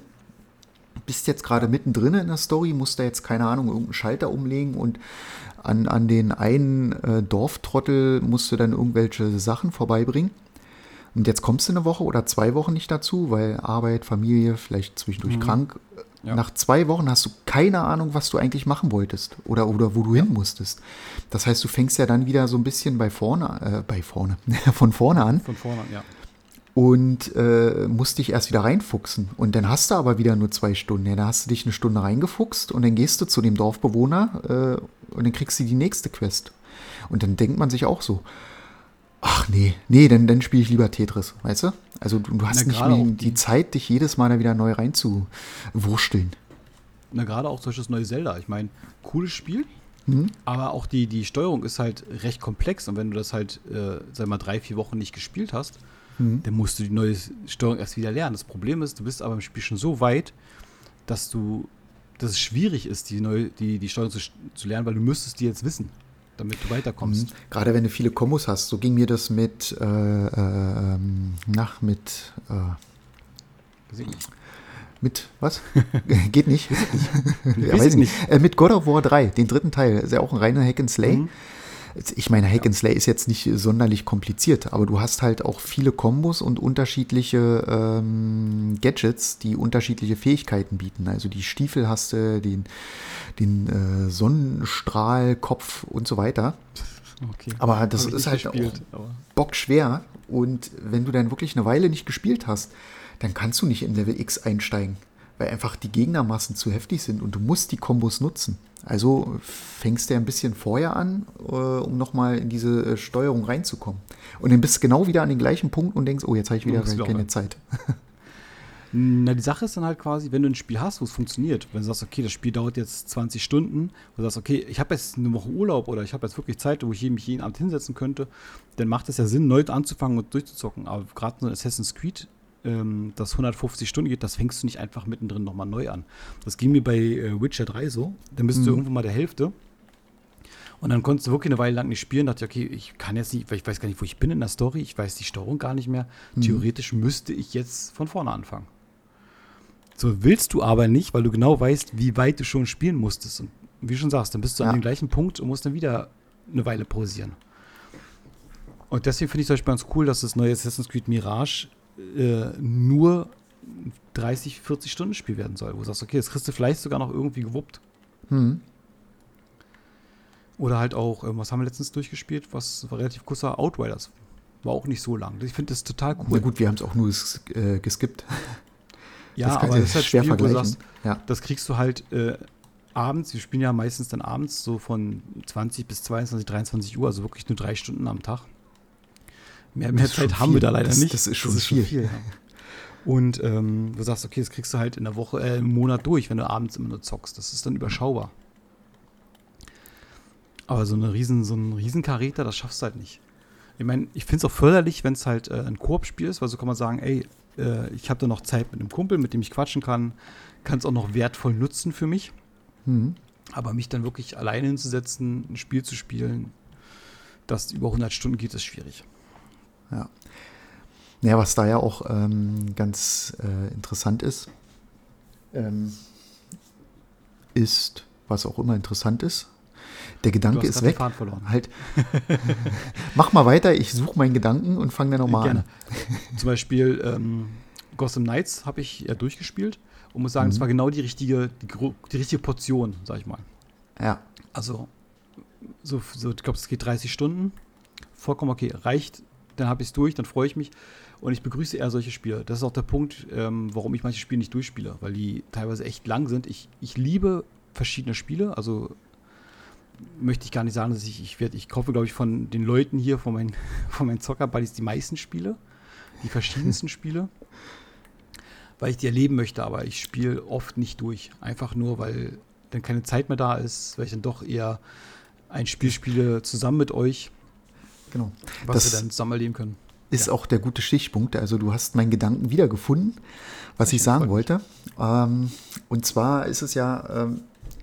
bist jetzt gerade mittendrin in der Story, musst da jetzt, keine Ahnung, irgendeinen Schalter umlegen und an, an den einen äh, Dorftrottel musst du dann irgendwelche Sachen vorbeibringen. Und jetzt kommst du eine Woche oder zwei Wochen nicht dazu, weil Arbeit, Familie, vielleicht zwischendurch mhm. krank. Ja. Nach zwei Wochen hast du keine Ahnung, was du eigentlich machen wolltest oder, oder wo du hin musstest. Das heißt, du fängst ja dann wieder so ein bisschen bei vorne, äh, bei vorne, *laughs* von vorne an. Von vorne an, ja und äh, musst dich erst wieder reinfuchsen. Und dann hast du aber wieder nur zwei Stunden. Ja, dann hast du dich eine Stunde reingefuchst und dann gehst du zu dem Dorfbewohner äh, und dann kriegst du die nächste Quest. Und dann denkt man sich auch so, ach nee, nee, dann, dann spiele ich lieber Tetris, weißt du? Also du, du hast Na, nicht mehr die, die Zeit, dich jedes Mal da wieder neu reinzuwursteln. Na, gerade auch solches neue Zelda. Ich meine, cooles Spiel, mhm. aber auch die, die Steuerung ist halt recht komplex. Und wenn du das halt, äh, sag mal, drei, vier Wochen nicht gespielt hast, mhm. dann musst du die neue Steuerung erst wieder lernen. Das Problem ist, du bist aber im Spiel schon so weit, dass du, dass es schwierig ist, die, neue, die, die Steuerung zu, zu lernen, weil du müsstest die jetzt wissen, damit du weiterkommst. Mhm. Gerade wenn du viele Kombos hast, so ging mir das mit, äh, äh, nach, mit, äh, mit, was? *laughs* Geht nicht. ja, weiß ich nicht. Äh, mit God of War 3, den dritten Teil. ist ja auch ein reiner Hack and Slay. Mhm. Ich meine, Hack and Slay ist jetzt nicht sonderlich kompliziert, aber du hast halt auch viele Kombos und unterschiedliche ähm, Gadgets, die unterschiedliche Fähigkeiten bieten. Also die Stiefel hast du, den, den äh, Sonnenstrahl, Kopf und so weiter. Okay. Aber das ist halt gespielt, auch bockschwer. Und wenn du dann wirklich eine Weile nicht gespielt hast, dann kannst du nicht in Level X einsteigen weil einfach die Gegnermassen zu heftig sind und du musst die Kombos nutzen. Also fängst du ein bisschen vorher an, äh, um nochmal in diese äh, Steuerung reinzukommen. Und dann bist du genau wieder an den gleichen Punkt und denkst, oh, jetzt habe ich wieder keine Zeit. *laughs* Na, die Sache ist dann halt quasi, wenn du ein Spiel hast, wo es funktioniert, wenn du sagst, okay, das Spiel dauert jetzt 20 Stunden, wo du sagst, okay, ich habe jetzt eine Woche Urlaub oder ich habe jetzt wirklich Zeit, wo ich mich jeden Abend hinsetzen könnte, dann macht es ja Sinn, neu anzufangen und durchzuzocken. Aber gerade so ein Assassin's Creed ähm, das 150 Stunden geht, das fängst du nicht einfach mittendrin nochmal neu an. Das ging mir bei äh, Witcher 3 so. Dann bist mhm. du irgendwo mal der Hälfte. Und dann konntest du wirklich eine Weile lang nicht spielen. Dachte, okay, ich kann jetzt nicht, weil ich weiß gar nicht, wo ich bin in der Story. Ich weiß die Steuerung gar nicht mehr. Mhm. Theoretisch müsste ich jetzt von vorne anfangen. So willst du aber nicht, weil du genau weißt, wie weit du schon spielen musstest. Und wie du schon sagst, dann bist du ja. an dem gleichen Punkt und musst dann wieder eine Weile pausieren. Und deswegen finde ich zum Beispiel ganz cool, dass das neue Assassin's Creed Mirage äh, nur 30, 40 Stunden Spiel werden soll, wo du sagst, okay, das kriegst du vielleicht sogar noch irgendwie gewuppt. Mhm. Oder halt auch, äh, was haben wir letztens durchgespielt, was war relativ kurzer Outriders. War auch nicht so lang. Ich finde das total cool. Na gut, wir haben es auch nur äh, geskippt. Ja, das aber das ist halt schwer Spiel. Sagst, ja. Das kriegst du halt äh, abends. Wir spielen ja meistens dann abends so von 20 bis 22, 23 Uhr, also wirklich nur drei Stunden am Tag Mehr, mehr Zeit haben wir da leider das, nicht. Das ist schon das ist viel. Schon viel ja. Und ähm, du sagst, okay, das kriegst du halt in der Woche, äh, im Monat durch, wenn du abends immer nur zockst. Das ist dann überschaubar. Aber so, eine riesen, so ein Riesenkaräter, das schaffst du halt nicht. Ich meine, ich finde es auch förderlich, wenn es halt äh, ein Koop-Spiel ist, weil so kann man sagen, ey, äh, ich habe da noch Zeit mit einem Kumpel, mit dem ich quatschen kann, kann es auch noch wertvoll nutzen für mich. Mhm. Aber mich dann wirklich alleine hinzusetzen, ein Spiel zu spielen, das über 100 Stunden geht, ist schwierig. Ja. Naja, was da ja auch ähm, ganz äh, interessant ist, ähm, ist, was auch immer interessant ist, der Gedanke ist weg. Halt, *laughs* mach mal weiter, ich suche meinen Gedanken und fange dann nochmal an. Zum Beispiel ähm, Gotham Knights habe ich ja durchgespielt und muss sagen, mhm. das war genau die richtige, die, die, richtige Portion, sag ich mal. Ja. Also, so, so ich glaube, es geht 30 Stunden. Vollkommen okay, reicht, dann habe ich es durch, dann freue ich mich. Und ich begrüße eher solche Spiele. Das ist auch der Punkt, ähm, warum ich manche Spiele nicht durchspiele, weil die teilweise echt lang sind. Ich, ich liebe verschiedene Spiele, also möchte ich gar nicht sagen, dass ich, ich werde, ich kaufe, glaube ich, von den Leuten hier, von meinen, *laughs* von meinen Zocker-Buddies die meisten Spiele, die verschiedensten *laughs* Spiele, weil ich die erleben möchte, aber ich spiele oft nicht durch. Einfach nur, weil dann keine Zeit mehr da ist, weil ich dann doch eher ein Spiel spiele zusammen mit euch. Genau. Was das wir dann zusammen erleben können. Ist ja. auch der gute Stichpunkt. Also du hast meinen Gedanken wiedergefunden, was ich, sagen wollte. Ähm, und zwar ist es ja, ähm,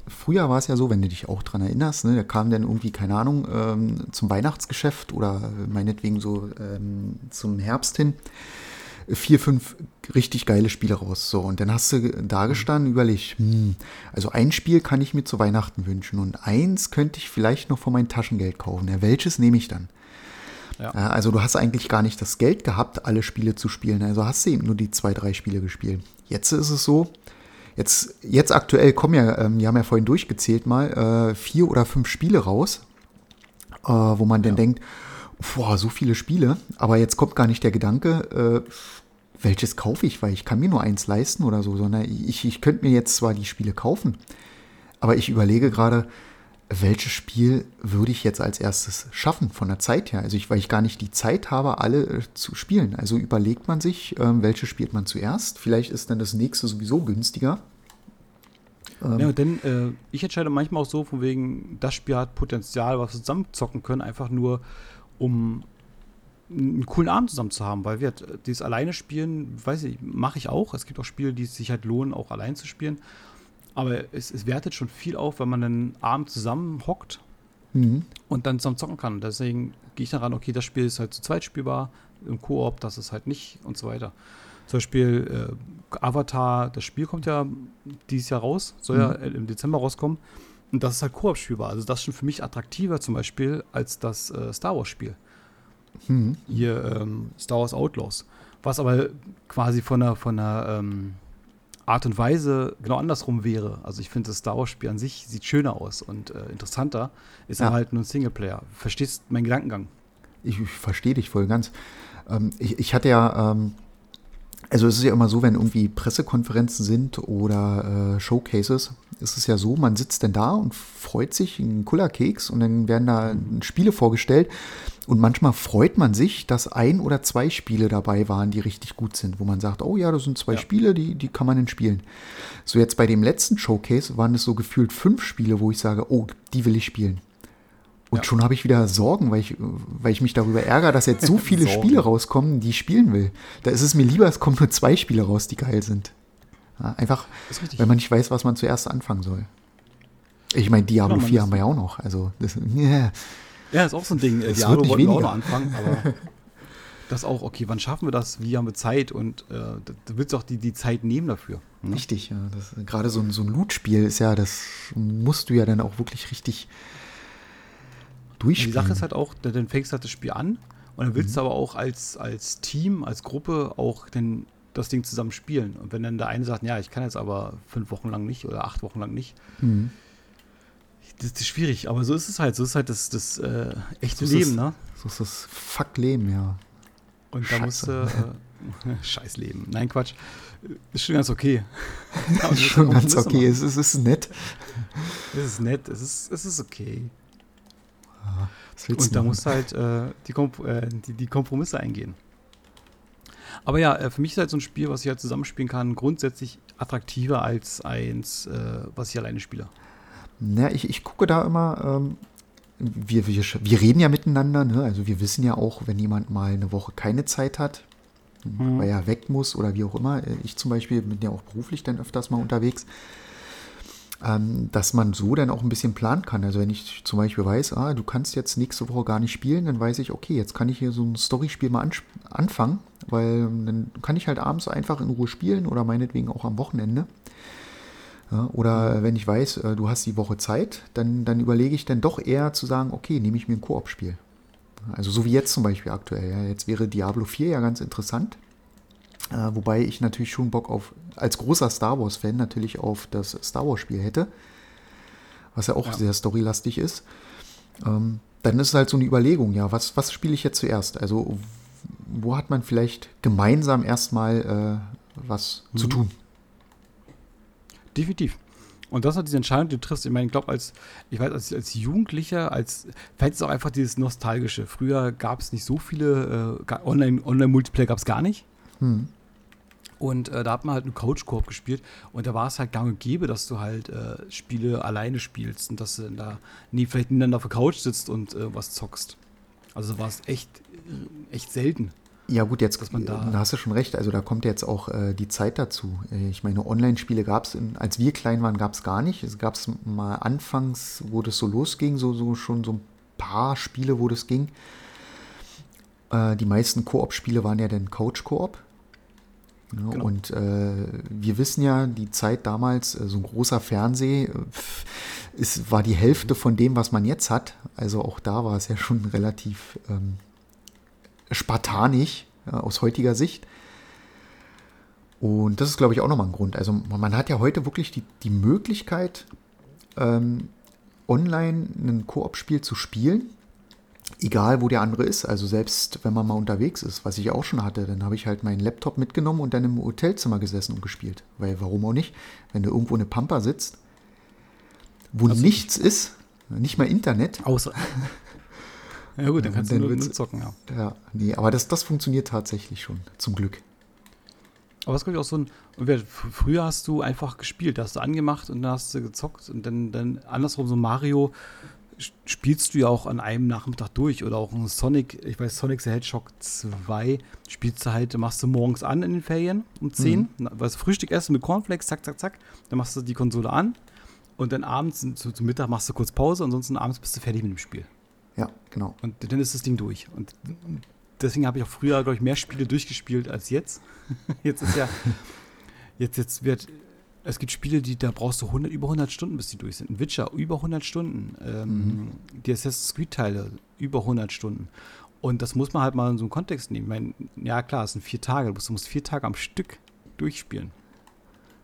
früher war es ja so, wenn du dich auch dran erinnerst, ne, da kam dann irgendwie, keine Ahnung, ähm, zum Weihnachtsgeschäft oder meinetwegen so ähm, zum Herbst hin vier, fünf richtig geile Spiele raus. So, und dann hast du da gestanden, überlegt, hm, also ein Spiel kann ich mir zu Weihnachten wünschen und eins könnte ich vielleicht noch von meinem Taschengeld kaufen. Ja, welches nehme ich dann? Ja. Also du hast eigentlich gar nicht das Geld gehabt, alle Spiele zu spielen. Also hast du eben nur die zwei, drei Spiele gespielt. Jetzt ist es so, Jetzt, jetzt aktuell kommen ja, ähm, wir haben ja vorhin durchgezählt mal, äh, vier oder fünf Spiele raus, äh, wo man ja. dann denkt, boah, so viele Spiele, aber jetzt kommt gar nicht der Gedanke, äh, welches kaufe ich, weil ich kann mir nur eins leisten oder so, sondern ich, ich könnte mir jetzt zwar die Spiele kaufen, aber ich überlege gerade, welches Spiel würde ich jetzt als erstes schaffen von der Zeit her? Also ich, weil ich gar nicht die Zeit habe, alle äh, zu spielen. Also überlegt man sich, ähm, welches spielt man zuerst. Vielleicht ist dann das nächste sowieso günstiger. Ähm, ja, denn äh, ich entscheide manchmal auch so, von wegen, das Spiel hat Potenzial, was wir zusammen zocken können, einfach nur, um einen coolen Abend zusammen zu haben, weil wir äh, dieses alleine spielen, weiß ich, mache ich auch. Es gibt auch Spiele, die es sich halt lohnen, auch allein zu spielen. Aber es, es wertet schon viel auf, wenn man dann abends zusammen hockt mhm. und dann zusammen zocken kann. Deswegen gehe ich daran, okay, das Spiel ist halt zu zweit spielbar, im Koop, das ist halt nicht und so weiter. Zum Beispiel äh, Avatar, das Spiel kommt ja dieses Jahr raus, soll mhm. ja im Dezember rauskommen. Und das ist halt Koop spielbar. Also das ist schon für mich attraktiver zum Beispiel als das äh, Star Wars Spiel. Mhm. Hier ähm, Star Wars Outlaws. Was aber quasi von der, von der ähm, Art und Weise genau andersrum wäre. Also ich finde, das Star Wars-Spiel an sich sieht schöner aus und äh, interessanter, ist ja. aber halt nur ein Singleplayer. Verstehst meinen Gedankengang? Ich, ich verstehe dich voll ganz. Ähm, ich, ich, hatte ja, ähm, also es ist ja immer so, wenn irgendwie Pressekonferenzen sind oder äh, Showcases, ist es ja so, man sitzt dann da und freut sich, ein cooler Keks und dann werden da Spiele vorgestellt und manchmal freut man sich, dass ein oder zwei Spiele dabei waren, die richtig gut sind, wo man sagt, oh ja, das sind zwei ja. Spiele, die, die kann man dann spielen. So jetzt bei dem letzten Showcase waren es so gefühlt fünf Spiele, wo ich sage, oh, die will ich spielen. Und ja. schon habe ich wieder Sorgen, weil ich, weil ich mich darüber ärgere, dass jetzt so *laughs* viele Spiele rauskommen, die ich spielen will. Da ist es mir lieber, es kommen nur zwei Spiele raus, die geil sind. Ja, einfach, weil man nicht weiß, was man zuerst anfangen soll. Ich meine, Diablo genau, 4 haben wir ja auch noch. Also, das, *laughs* yeah. Ja, ist auch so ein Ding. Das Diablo wollten wir auch noch anfangen, aber *laughs* das auch, okay, wann schaffen wir das? Wie haben wir Zeit? Und äh, da willst du auch die, die Zeit nehmen dafür. Ne? Richtig, ja. Gerade so ein, so ein Loot-Spiel ist ja, das musst du ja dann auch wirklich richtig durchspielen. Die Sache ist halt auch, dann fängst du halt das Spiel an und dann willst mhm. du aber auch als, als Team, als Gruppe auch den, das Ding zusammen spielen. Und wenn dann der eine sagt, ja, ich kann jetzt aber fünf Wochen lang nicht oder acht Wochen lang nicht, mhm das ist schwierig, aber so ist es halt. So ist halt das, das äh, echte so Leben, es, ne? So ist das Fuck-Leben, ja. Und da musst du. Äh, *laughs* Scheiß Leben. Nein, Quatsch. Ist schon ganz okay. *laughs* ist schon ganz okay. Es ist, es ist nett. Es ist nett. Es ist, es ist okay. Ja. Und da musst du halt äh, die, Komp äh, die, die, Kompromisse eingehen. Aber ja, äh, für mich ist halt so ein Spiel, was ich halt zusammenspielen kann, grundsätzlich attraktiver als eins, äh, was ich alleine spiele. Na, ich, ich gucke da immer, ähm, wir, wir, wir reden ja miteinander, ne? also wir wissen ja auch, wenn jemand mal eine Woche keine Zeit hat, mhm. weil er weg muss oder wie auch immer. Ich zum Beispiel bin ja auch beruflich dann öfters mal unterwegs, ähm, dass man so dann auch ein bisschen planen kann. Also wenn ich zum Beispiel weiß, ah, du kannst jetzt nächste Woche gar nicht spielen, dann weiß ich, okay, jetzt kann ich hier so ein Storyspiel mal anfangen, weil dann kann ich halt abends einfach in Ruhe spielen oder meinetwegen auch am Wochenende. Ja, oder wenn ich weiß, äh, du hast die Woche Zeit, dann, dann überlege ich dann doch eher zu sagen, okay, nehme ich mir ein Koop-Spiel. Also so wie jetzt zum Beispiel aktuell. Ja. Jetzt wäre Diablo 4 ja ganz interessant. Äh, wobei ich natürlich schon Bock auf, als großer Star Wars-Fan natürlich auf das Star Wars-Spiel hätte. Was ja auch ja. sehr storylastig ist. Ähm, dann ist es halt so eine Überlegung, ja, was, was spiele ich jetzt zuerst? Also wo hat man vielleicht gemeinsam erstmal äh, was mhm. zu tun? Definitiv. Und das hat diese Entscheidung, die du triffst. Ich meine, ich glaube, als, ich weiß, als, als Jugendlicher, als, vielleicht ist es auch einfach dieses Nostalgische. Früher gab es nicht so viele, äh, Online-Multiplayer Online gab es gar nicht. Hm. Und äh, da hat man halt einen Coach-Koop gespielt und da war es halt gang und gäbe, dass du halt äh, Spiele alleine spielst und dass du da nie vielleicht nebeneinander auf der Couch sitzt und äh, was zockst. Also war es echt, echt selten. Ja gut, jetzt dass man da, da hast du schon recht. Also da kommt jetzt auch äh, die Zeit dazu. Äh, ich meine, Online-Spiele gab es, als wir klein waren, gab es gar nicht. Es gab es mal anfangs, wo das so losging, so, so schon so ein paar Spiele, wo das ging. Äh, die meisten Koop-Spiele waren ja dann Coach-Koop. Ja, genau. Und äh, wir wissen ja, die Zeit damals, äh, so ein großer Fernseh, äh, ist, war die Hälfte von dem, was man jetzt hat. Also auch da war es ja schon relativ ähm, spartanisch ja, aus heutiger Sicht. Und das ist, glaube ich, auch nochmal ein Grund. Also man hat ja heute wirklich die, die Möglichkeit, ähm, online ein Koop-Spiel zu spielen, egal wo der andere ist. Also selbst wenn man mal unterwegs ist, was ich auch schon hatte, dann habe ich halt meinen Laptop mitgenommen und dann im Hotelzimmer gesessen und gespielt. Weil warum auch nicht? Wenn du irgendwo eine Pampa sitzt, wo also nichts ist, nicht mal Internet. Außer, *laughs* Ja gut, dann kannst dann du nur, nur zocken, ja. Ja, nee, aber das, das funktioniert tatsächlich schon, zum Glück. Aber es glaube ich auch so ein, früher hast du einfach gespielt, da hast du angemacht und dann hast du gezockt und dann, dann andersrum so Mario spielst du ja auch an einem Nachmittag durch oder auch ein Sonic, ich weiß, Sonic the Hedgehog 2 spielst du halt, machst du morgens an in den Ferien um 10, mhm. was Frühstück essen mit Cornflakes, zack, zack, zack, dann machst du die Konsole an und dann abends zu, zu Mittag machst du kurz Pause, ansonsten abends bist du fertig mit dem Spiel. Ja, genau. Und dann ist das Ding durch. Und deswegen habe ich auch früher, glaube ich, mehr Spiele durchgespielt als jetzt. *laughs* jetzt ist ja, jetzt, jetzt wird, es gibt Spiele, die, da brauchst du 100, über 100 Stunden, bis die durch sind. Ein Witcher, über 100 Stunden. Ähm, mhm. Die Assassin's Creed-Teile, über 100 Stunden. Und das muss man halt mal in so einen Kontext nehmen. Ich meine, ja klar, es sind vier Tage. Du musst, vier Tage am Stück durchspielen.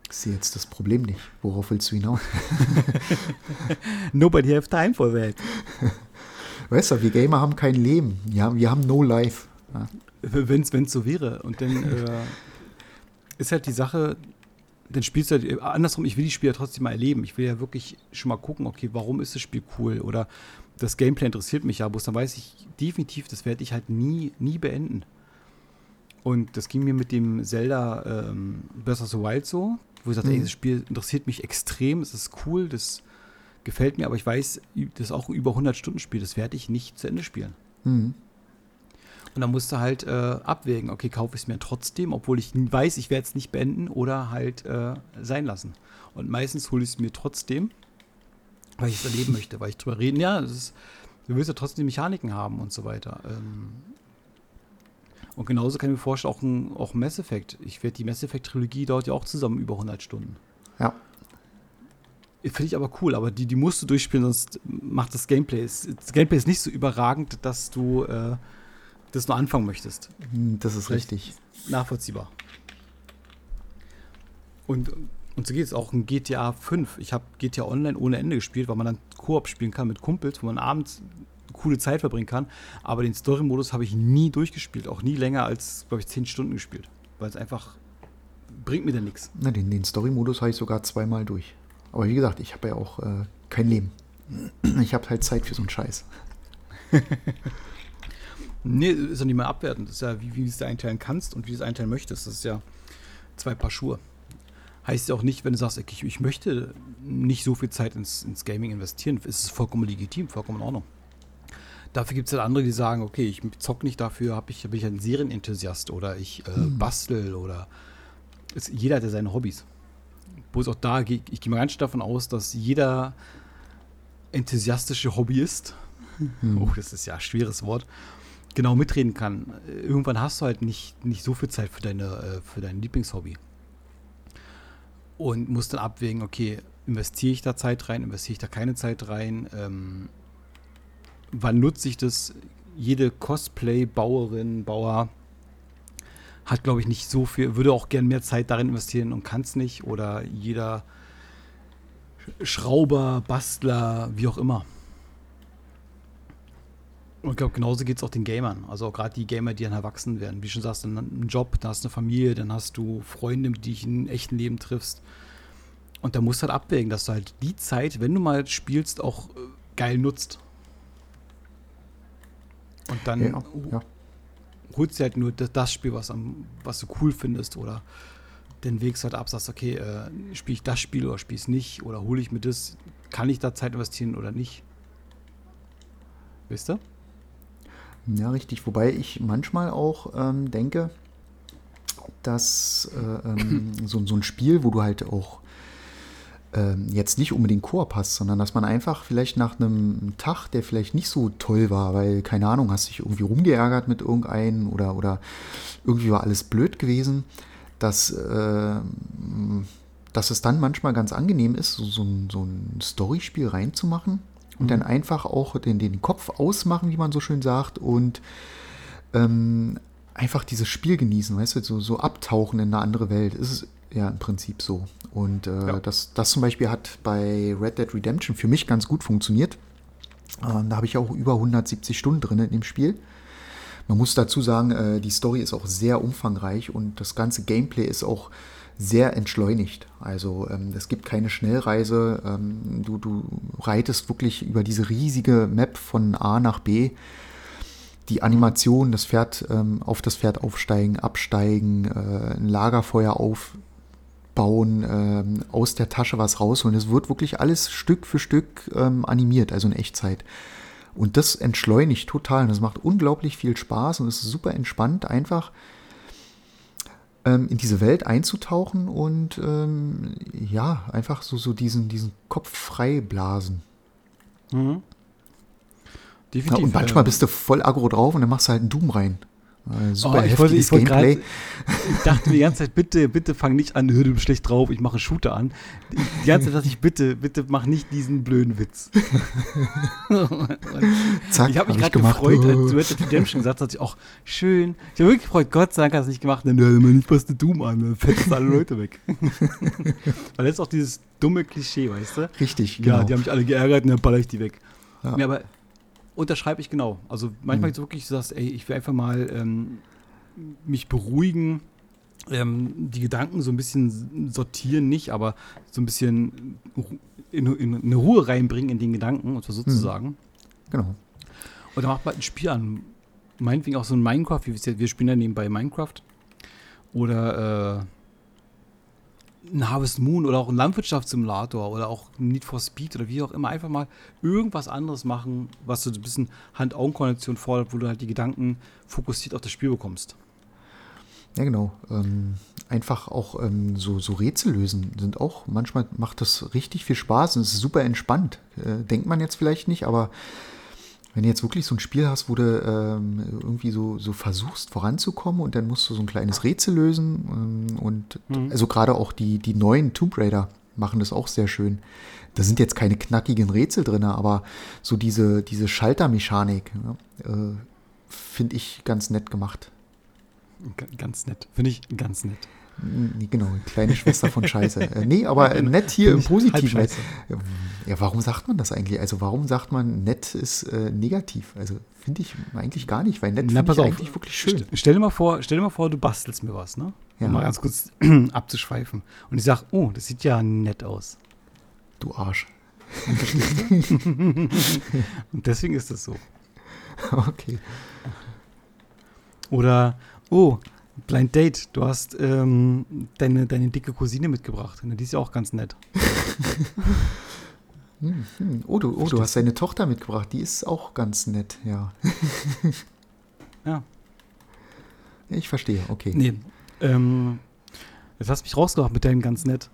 Ich sehe jetzt das Problem nicht. Worauf willst du hinaus? *laughs* Nobody have time for that. *laughs* Weißt du, wir Gamer haben kein Leben. Ja, wir haben no life. Ja. Wenn es so wäre. Und dann *laughs* äh, ist halt die Sache, dann spielst du halt, andersrum, ich will die Spiele trotzdem mal erleben. Ich will ja wirklich schon mal gucken, okay, warum ist das Spiel cool? Oder das Gameplay interessiert mich ja, bloß dann weiß ich definitiv, das werde ich halt nie, nie beenden. Und das ging mir mit dem Zelda ähm, Breath of the Wild so, wo ich sagte, mhm. ey, das Spiel interessiert mich extrem, es ist cool, das gefällt mir, aber ich weiß, das ist auch über 100 Stunden Spiel, das werde ich nicht zu Ende spielen. Mhm. Und dann musst du halt äh, abwägen, okay, kaufe ich es mir trotzdem, obwohl ich weiß, ich werde es nicht beenden oder halt äh, sein lassen. Und meistens hole ich es mir trotzdem, weil ich es erleben möchte, weil ich drüber reden, ja, ist, du willst ja trotzdem die Mechaniken haben und so weiter. Ähm, und genauso kann ich mir vorstellen, auch ein, auch Mass Effect. Ich werde die Mass Effect Trilogie dauert ja auch zusammen über 100 Stunden. Ja. Finde ich aber cool, aber die, die musst du durchspielen, sonst macht das Gameplay. Das Gameplay ist nicht so überragend, dass du äh, das nur anfangen möchtest. Hm, das ist richtig. Nachvollziehbar. Und, und so geht es auch in GTA 5. Ich habe GTA Online ohne Ende gespielt, weil man dann Koop spielen kann mit Kumpels, wo man abends eine coole Zeit verbringen kann. Aber den Story-Modus habe ich nie durchgespielt, auch nie länger als, glaube ich, 10 Stunden gespielt. Weil es einfach bringt mir dann nichts. den, den Story-Modus habe ich sogar zweimal durch. Aber wie gesagt, ich habe ja auch äh, kein Leben. Ich habe halt Zeit für so einen Scheiß. *laughs* nee, ist ja nicht mehr abwertend. Das ist ja, wie, wie du es einteilen kannst und wie du es einteilen möchtest. Das ist ja zwei Paar Schuhe. Heißt ja auch nicht, wenn du sagst, ich, ich möchte nicht so viel Zeit ins, ins Gaming investieren, ist es vollkommen legitim, vollkommen in Ordnung. Dafür gibt es halt andere, die sagen, okay, ich zock nicht dafür, hab ich, bin ich ein Serienenthusiast oder ich äh, mhm. bastel oder ist, jeder hat ja seine Hobbys. Wo es auch da, ich, ich gehe mal ganz davon aus, dass jeder enthusiastische Hobbyist, mhm. oh, das ist ja ein schweres Wort, genau mitreden kann. Irgendwann hast du halt nicht, nicht so viel Zeit für, deine, äh, für dein Lieblingshobby. Und musst dann abwägen, okay, investiere ich da Zeit rein, investiere ich da keine Zeit rein, ähm, wann nutze ich das? Jede Cosplay-Bauerin, Bauer hat, glaube ich, nicht so viel, würde auch gern mehr Zeit darin investieren und kann es nicht. Oder jeder Schrauber, Bastler, wie auch immer. Und ich glaube, genauso geht es auch den Gamern. Also auch gerade die Gamer, die dann erwachsen werden. Wie schon sagst, dann einen Job, dann hast du eine Familie, dann hast du Freunde, die dich im echten Leben triffst. Und da musst du halt abwägen, dass du halt die Zeit, wenn du mal spielst, auch äh, geil nutzt. Und dann ja, ja. holst du halt nur das Spiel, was, am, was du cool findest oder den Weg halt ab, sagst, okay, äh, spiele ich das Spiel oder spiele ich es nicht oder hole ich mir das, kann ich da Zeit investieren oder nicht? Wisst ihr? Ja, richtig. Wobei ich manchmal auch ähm, denke, dass äh, ähm, *clears throat* so, so ein Spiel, wo du halt auch ähm, jetzt nicht unbedingt Koop hast, sondern dass man einfach vielleicht nach einem Tag, der vielleicht nicht so toll war, weil, keine Ahnung, hast dich irgendwie rumgeärgert mit irgendeinem oder, oder irgendwie war alles blöd gewesen, dass, äh, dass es dann manchmal ganz angenehm ist, so, so ein, so ein Storyspiel reinzumachen und mhm. dann einfach auch den, den Kopf ausmachen, wie man so schön sagt, und ähm, einfach dieses Spiel genießen, weißt du, so, so abtauchen in eine andere Welt. Es ist ja im Prinzip so. Und äh, ja. das, das zum Beispiel hat bei Red Dead Redemption für mich ganz gut funktioniert. Äh, da habe ich auch über 170 Stunden drin in dem Spiel. Man muss dazu sagen, äh, die Story ist auch sehr umfangreich und das ganze Gameplay ist auch sehr entschleunigt. Also ähm, es gibt keine Schnellreise. Ähm, du, du reitest wirklich über diese riesige Map von A nach B. Die Animation, das Pferd ähm, auf das Pferd aufsteigen, absteigen, äh, ein Lagerfeuer auf, bauen, ähm, aus der Tasche was rausholen. Es wird wirklich alles Stück für Stück ähm, animiert, also in Echtzeit. Und das entschleunigt total. Und das macht unglaublich viel Spaß und es ist super entspannt, einfach ähm, in diese Welt einzutauchen und ähm, ja, einfach so, so diesen, diesen Kopf frei blasen. Mhm. Definitiv. Ja, und manchmal bist du voll aggro drauf und dann machst du halt einen Doom rein. Äh, super oh, ich wollte, ich, wollte grad, ich dachte die ganze Zeit, bitte, bitte fang nicht an, du bist schlecht drauf, ich mache einen Shooter an. Die ganze Zeit dachte ich, bitte, bitte mach nicht diesen blöden Witz. *laughs* Zack, ich habe mich gerade gefreut, als du *laughs* Red Redemption gesagt hast, ich auch schön. Ich habe wirklich gefreut, Gott sei Dank hast du nicht gemacht, dann ja, man nicht passt Doom an, dann fetzt alle Leute weg. *laughs* Weil ist auch dieses dumme Klischee, weißt du? Richtig, genau. Ja, die haben mich alle geärgert und dann baller ich die weg. Ja. ja aber unterschreibe ich genau. Also manchmal mhm. so wirklich, du sagst, ey, ich will einfach mal ähm, mich beruhigen, ähm, die Gedanken so ein bisschen sortieren, nicht, aber so ein bisschen in, in eine Ruhe reinbringen in den Gedanken, und zwar sozusagen. Mhm. Genau. Und dann macht man ein Spiel an. Meinetwegen auch so ein Minecraft, wie wir spielen ja nebenbei Minecraft. Oder äh, ein Harvest Moon oder auch ein Landwirtschaftssimulator oder auch Need for Speed oder wie auch immer, einfach mal irgendwas anderes machen, was so ein bisschen Hand-Augen-Konnexion fordert, wo du halt die Gedanken fokussiert auf das Spiel bekommst. Ja, genau. Ähm, einfach auch ähm, so, so Rätsel lösen sind auch, manchmal macht das richtig viel Spaß und es ist super entspannt. Äh, denkt man jetzt vielleicht nicht, aber wenn du jetzt wirklich so ein Spiel hast, wo du ähm, irgendwie so, so versuchst voranzukommen und dann musst du so ein kleines Rätsel lösen ähm, und mhm. also gerade auch die, die neuen Tomb Raider machen das auch sehr schön. Da sind jetzt keine knackigen Rätsel drin, aber so diese, diese Schaltermechanik ja, äh, finde ich ganz nett gemacht. Ganz nett, finde ich ganz nett. Genau, kleine Schwester von Scheiße. *laughs* äh, nee, aber äh, nett hier im Positiven. Ja, warum sagt man das eigentlich? Also warum sagt man, nett ist äh, negativ? Also finde ich eigentlich gar nicht, weil nett finde ich auf. eigentlich wirklich schön. Stell dir mal vor, stell dir mal vor, du bastelst mir was, ne? Ja. Um mal ganz kurz *clears throat* abzuschweifen. Und ich sage, oh, das sieht ja nett aus. Du Arsch. *laughs* Und deswegen ist das so. okay. Oder, oh, Blind Date, du hast ähm, deine, deine dicke Cousine mitgebracht. Die ist ja auch ganz nett. *laughs* hm, hm. Oh, du, oh, du hast deine Tochter mitgebracht. Die ist auch ganz nett, ja. *laughs* ja. Ich verstehe, okay. Nee, ähm, jetzt hast du mich rausgebracht mit deinem ganz nett.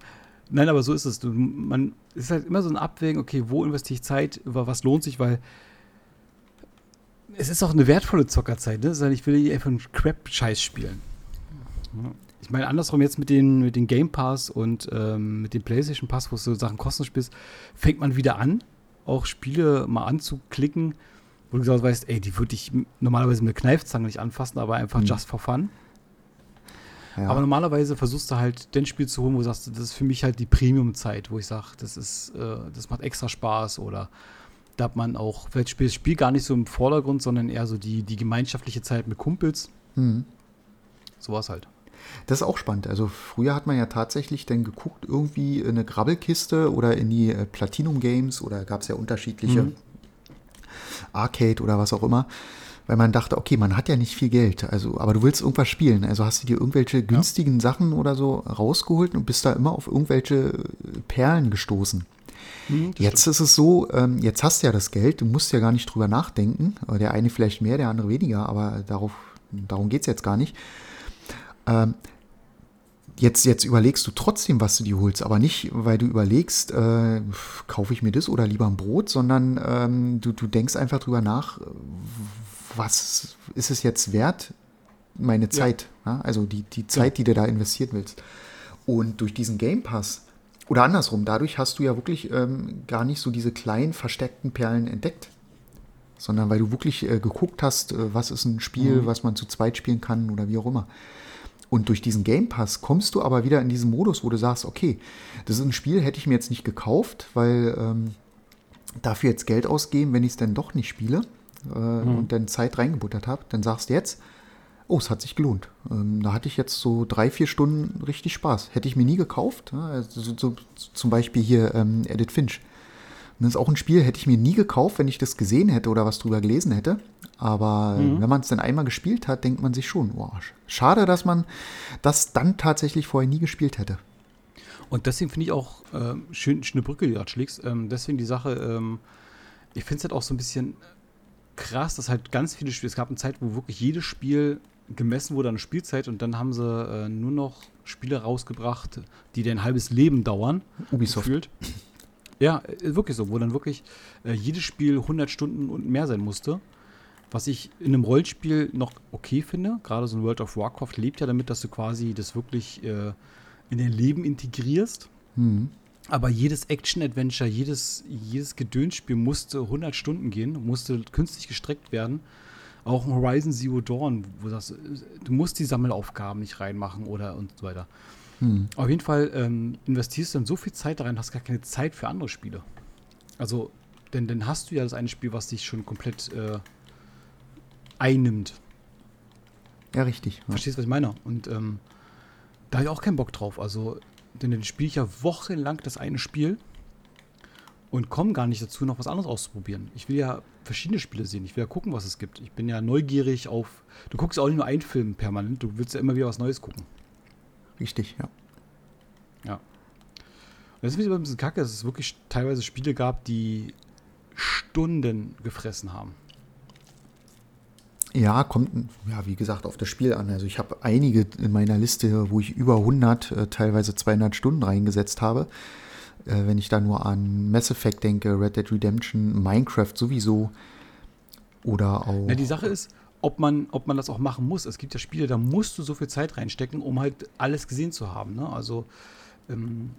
Nein, aber so ist es. Du, man ist halt immer so ein Abwägen, okay, wo investiere ich Zeit, über was lohnt sich, weil es ist auch eine wertvolle Zockerzeit, ne? Ich will hier einfach einen Crap-Scheiß spielen. Ich meine, andersrum jetzt mit den, mit den Game Pass und ähm, mit dem PlayStation Pass, wo du Sachen kostenlos spielst, fängt man wieder an, auch Spiele mal anzuklicken, wo du gesagt weißt, ey, die würde ich normalerweise mit Kneifzange nicht anfassen, aber einfach mhm. just for fun. Ja. Aber normalerweise versuchst du halt den Spiel zu holen, wo du sagst, das ist für mich halt die Premium-Zeit, wo ich sage, das ist, äh, das macht extra Spaß oder da hat man auch, vielleicht spielt das Spiel gar nicht so im Vordergrund, sondern eher so die, die gemeinschaftliche Zeit mit Kumpels. Mhm. Sowas halt. Das ist auch spannend. Also früher hat man ja tatsächlich dann geguckt, irgendwie in eine Grabbelkiste oder in die äh, Platinum Games oder gab es ja unterschiedliche mhm. Arcade oder was auch immer. Weil man dachte, okay, man hat ja nicht viel Geld, also, aber du willst irgendwas spielen. Also hast du dir irgendwelche günstigen ja. Sachen oder so rausgeholt und bist da immer auf irgendwelche Perlen gestoßen. Mhm, jetzt stimmt. ist es so, ähm, jetzt hast du ja das Geld, du musst ja gar nicht drüber nachdenken. Der eine vielleicht mehr, der andere weniger, aber darauf, darum geht es jetzt gar nicht. Ähm, jetzt, jetzt überlegst du trotzdem, was du dir holst, aber nicht, weil du überlegst, äh, kaufe ich mir das oder lieber ein Brot, sondern ähm, du, du denkst einfach drüber nach, was ist es jetzt wert, meine Zeit, ja. Ja? also die, die Zeit, ja. die du da investieren willst. Und durch diesen Game Pass, oder andersrum, dadurch hast du ja wirklich ähm, gar nicht so diese kleinen versteckten Perlen entdeckt sondern weil du wirklich äh, geguckt hast, äh, was ist ein Spiel, mhm. was man zu zweit spielen kann oder wie auch immer. Und durch diesen Game Pass kommst du aber wieder in diesen Modus, wo du sagst, okay, das ist ein Spiel, hätte ich mir jetzt nicht gekauft, weil ähm, dafür jetzt Geld ausgeben, wenn ich es dann doch nicht spiele äh, mhm. und dann Zeit reingebuttert habe, dann sagst du jetzt, oh, es hat sich gelohnt. Ähm, da hatte ich jetzt so drei, vier Stunden richtig Spaß. Hätte ich mir nie gekauft. Also so, so, zum Beispiel hier ähm, Edith Finch. Und das ist auch ein Spiel, hätte ich mir nie gekauft, wenn ich das gesehen hätte oder was drüber gelesen hätte. Aber mhm. wenn man es dann einmal gespielt hat, denkt man sich schon, wow, schade, dass man das dann tatsächlich vorher nie gespielt hätte. Und deswegen finde ich auch äh, schön, schöne Brücke, die du schlägst. Ähm, deswegen die Sache, ähm, ich finde es halt auch so ein bisschen krass, dass halt ganz viele Spiele, es gab eine Zeit, wo wirklich jedes Spiel gemessen wurde an Spielzeit und dann haben sie äh, nur noch Spiele rausgebracht, die ein halbes Leben dauern. Ubisoft. Gefühlt. Ja, äh, wirklich so, wo dann wirklich äh, jedes Spiel 100 Stunden und mehr sein musste. Was ich in einem Rollenspiel noch okay finde, gerade so ein World of Warcraft lebt ja damit, dass du quasi das wirklich äh, in dein Leben integrierst. Mhm. Aber jedes Action-Adventure, jedes, jedes Gedönsspiel musste 100 Stunden gehen, musste künstlich gestreckt werden. Auch ein Horizon Zero Dawn, wo das, du musst die Sammelaufgaben nicht reinmachen oder und so weiter. Mhm. Auf jeden Fall ähm, investierst du dann so viel Zeit da rein, hast gar keine Zeit für andere Spiele. Also, denn dann hast du ja das eine Spiel, was dich schon komplett äh, einnimmt. Ja, richtig. Ja. Verstehst du, was ich meine? Und ähm, da habe ich auch keinen Bock drauf. Also, denn dann spiele ich ja wochenlang das eine Spiel und komme gar nicht dazu, noch was anderes auszuprobieren. Ich will ja verschiedene Spiele sehen. Ich will ja gucken, was es gibt. Ich bin ja neugierig auf. Du guckst ja auch nicht nur einen Film permanent, du willst ja immer wieder was Neues gucken. Richtig, ja. Ja. Und das ist ein bisschen kacke, dass es wirklich teilweise Spiele gab, die Stunden gefressen haben. Ja, kommt, ja, wie gesagt, auf das Spiel an. Also ich habe einige in meiner Liste, wo ich über 100, äh, teilweise 200 Stunden reingesetzt habe. Äh, wenn ich da nur an Mass Effect denke, Red Dead Redemption, Minecraft sowieso. Oder auch. Ja, die Sache ist, ob man, ob man das auch machen muss. Es gibt ja Spiele, da musst du so viel Zeit reinstecken, um halt alles gesehen zu haben. Ne? Also ähm,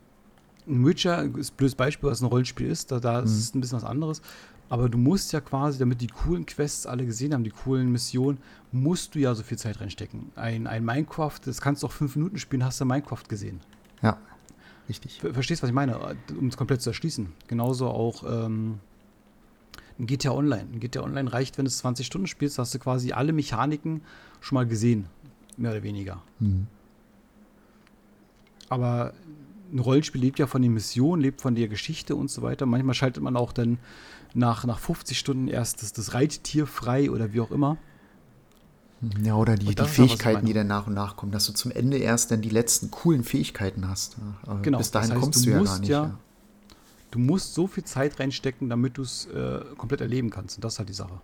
Witcher ist ein blödes Beispiel, was ein Rollenspiel ist. Da, da mhm. ist es ein bisschen was anderes. Aber du musst ja quasi, damit die coolen Quests alle gesehen haben, die coolen Missionen, musst du ja so viel Zeit reinstecken. Ein, ein Minecraft, das kannst du auch fünf Minuten spielen, hast du Minecraft gesehen. Ja, richtig. Ver Verstehst, was ich meine? Um es komplett zu erschließen. Genauso auch ähm, ein GTA Online. Ein GTA Online reicht, wenn du es 20 Stunden spielst, hast du quasi alle Mechaniken schon mal gesehen. Mehr oder weniger. Mhm. Aber ein Rollenspiel lebt ja von den Missionen, lebt von der Geschichte und so weiter. Manchmal schaltet man auch dann nach, nach 50 Stunden erst das, das Reittier frei oder wie auch immer. Ja, oder die, die Fähigkeiten, die dann nach und nach kommen, dass du zum Ende erst dann die letzten coolen Fähigkeiten hast. Aber genau. Bis dahin das heißt, kommst du, du ja gar nicht. Ja, ja. Du musst so viel Zeit reinstecken, damit du es äh, komplett erleben kannst. Und das ist halt die Sache.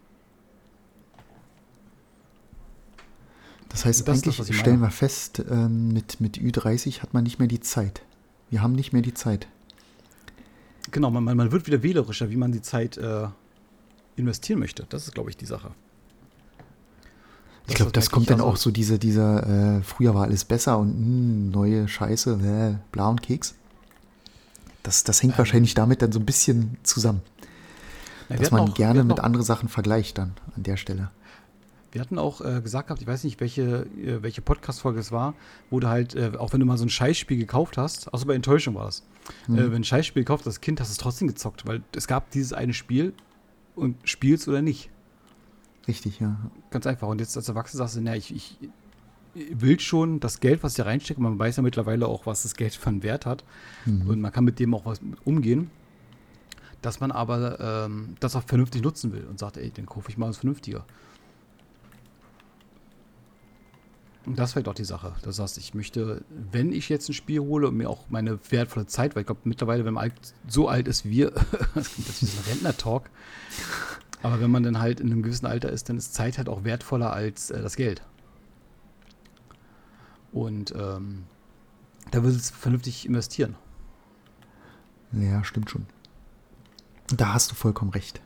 Das heißt, das eigentlich das, stellen wir fest, äh, mit, mit Ü30 hat man nicht mehr die Zeit. Wir haben nicht mehr die Zeit. Genau, man, man wird wieder wählerischer, wie man die Zeit äh, investieren möchte. Das ist, glaube ich, die Sache. ich glaube, das kommt dann also auch so diese, dieser, äh, früher war alles besser und mh, hm, neue Scheiße, äh, bla und Keks. Das, das hängt ähm, wahrscheinlich damit dann so ein bisschen zusammen. Na, dass man auch, gerne mit anderen Sachen vergleicht dann an der Stelle. Wir hatten auch äh, gesagt gehabt, ich weiß nicht, welche, äh, welche Podcast-Folge es war, wo du halt, äh, auch wenn du mal so ein Scheißspiel gekauft hast, außer bei Enttäuschung war das, mhm. wenn ein Scheißspiel gekauft hast, das Kind hast es trotzdem gezockt, weil es gab dieses eine Spiel und spielst oder nicht. Richtig, ja. Ganz einfach. Und jetzt als Erwachsener sagst du, na, ich, ich will schon das Geld, was ich da reinstecke, man weiß ja mittlerweile auch, was das Geld für einen Wert hat mhm. und man kann mit dem auch was umgehen, dass man aber ähm, das auch vernünftig nutzen will und sagt, ey, dann kaufe ich mal was Vernünftiger. Das wäre doch die Sache. Das heißt, ich möchte, wenn ich jetzt ein Spiel hole und mir auch meine wertvolle Zeit, weil ich glaube mittlerweile, wenn man alt, so alt ist wie wir, *laughs* das das wie so ein Rentner-Talk, aber wenn man dann halt in einem gewissen Alter ist, dann ist Zeit halt auch wertvoller als äh, das Geld. Und ähm, da will es vernünftig investieren. Ja, stimmt schon. Da hast du vollkommen recht.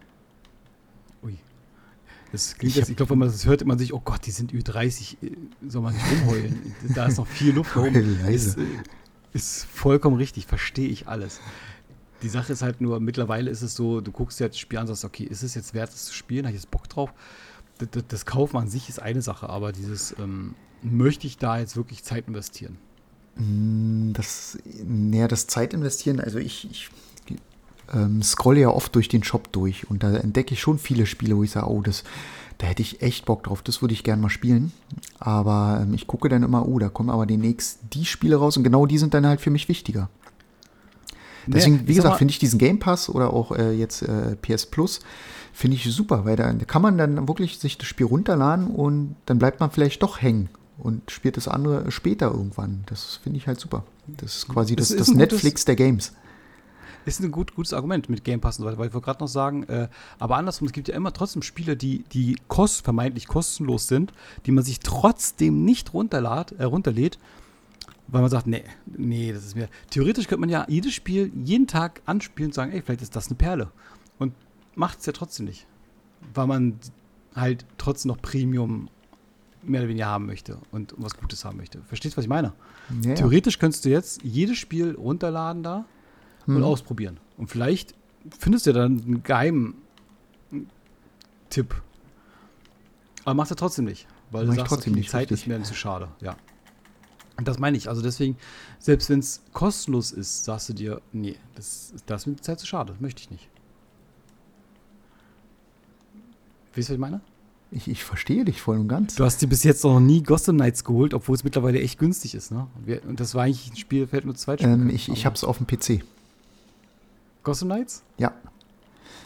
Das klingt ich, jetzt, ich glaube, wenn man das hört, man sich, oh Gott, die sind Ü30, äh, soll man nicht rumheulen. *laughs* da ist noch viel Luft herum. Ist, äh, ist vollkommen richtig, verstehe ich alles. Die Sache ist halt nur, mittlerweile ist es so, du guckst dir das Spiel an und sagst, okay, ist es jetzt wert, das zu spielen? Habe ich jetzt Bock drauf? Das, das, das Kaufen an sich ist eine Sache, aber dieses, ähm, möchte ich da jetzt wirklich Zeit investieren? Mm, das, naja, das Zeit investieren, also ich, ich ähm, scrolle ja oft durch den Shop durch und da entdecke ich schon viele Spiele, wo ich sage, oh, das, da hätte ich echt Bock drauf, das würde ich gerne mal spielen. Aber ähm, ich gucke dann immer, oh, da kommen aber demnächst die Spiele raus und genau die sind dann halt für mich wichtiger. Deswegen, nee, wie gesagt, finde ich diesen Game Pass oder auch äh, jetzt äh, PS Plus, finde ich super, weil da kann man dann wirklich sich das Spiel runterladen und dann bleibt man vielleicht doch hängen und spielt das andere später irgendwann. Das finde ich halt super. Das ist quasi das, das, das Netflix der Games ist ein gut, gutes Argument mit Game Pass und so weiter, weil ich wollte gerade noch sagen, äh, aber andersrum, es gibt ja immer trotzdem Spiele, die, die kost, vermeintlich kostenlos sind, die man sich trotzdem nicht runterlad, äh, runterlädt, weil man sagt, nee, nee, das ist mir. Theoretisch könnte man ja jedes Spiel jeden Tag anspielen und sagen, ey, vielleicht ist das eine Perle. Und macht es ja trotzdem nicht. Weil man halt trotzdem noch Premium mehr oder weniger haben möchte und was Gutes haben möchte. Verstehst du, was ich meine? Ja, Theoretisch könntest du jetzt jedes Spiel runterladen da hm. und ausprobieren. Und vielleicht findest du dann einen geheimen Tipp. Aber machst du trotzdem nicht. Weil Mach du sagst, trotzdem okay, die Zeit richtig. ist mir zu schade. Ja. Und das meine ich. Also deswegen, selbst wenn es kostenlos ist, sagst du dir, nee, das, das ist mir die Zeit zu schade. Das möchte ich nicht. Weißt du, was ich meine? Ich, ich verstehe dich voll und ganz. Du hast dir bis jetzt noch nie Gotham Knights geholt, obwohl es mittlerweile echt günstig ist, ne? Und das war eigentlich ein Spiel, fällt nur zwei ähm, Ich, ich habe es auf dem PC. Gotham Knights? Ja.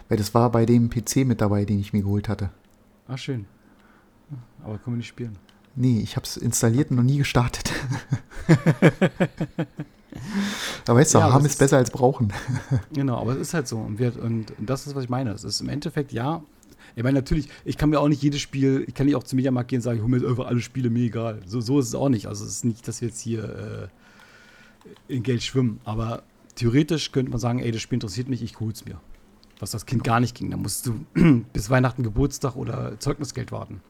Weil das war bei dem PC mit dabei, den ich mir geholt hatte. Ach, schön. Aber können wir nicht spielen. Nee, ich habe es installiert und noch nie gestartet. *laughs* aber weißt du, ja, haben ist besser als brauchen. *laughs* genau, aber es ist halt so. Und, wir, und, das ist, was ich meine. Es ist im Endeffekt, ja, ich meine, natürlich, ich kann mir auch nicht jedes Spiel, ich kann nicht auch zum Mediamarkt gehen und sagen, ich hole mir einfach alle Spiele, mir egal. So, so ist es auch nicht. Also es ist nicht, dass wir jetzt hier äh, in Geld schwimmen. Aber theoretisch könnte man sagen, ey, das Spiel interessiert mich, ich hol's mir. Was das Kind gar nicht ging. Da musst du *clears throat* bis Weihnachten, Geburtstag oder Zeugnisgeld warten.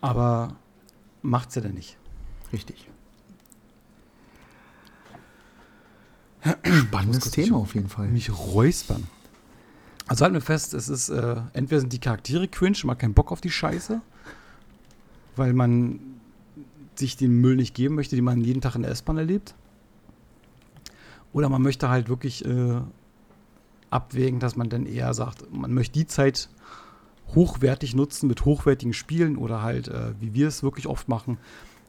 Aber macht's ja dann nicht. Richtig. Spannendes Thema auf jeden Fall. Mich räuspern. Also halten wir fest, es ist, äh, entweder sind die Charaktere cringe, man hat keinen Bock auf die Scheiße, weil man sich den Müll nicht geben möchte, den man jeden Tag in der S-Bahn erlebt. Oder man möchte halt wirklich äh, abwägen, dass man dann eher sagt, man möchte die Zeit hochwertig nutzen mit hochwertigen Spielen oder halt, äh, wie wir es wirklich oft machen,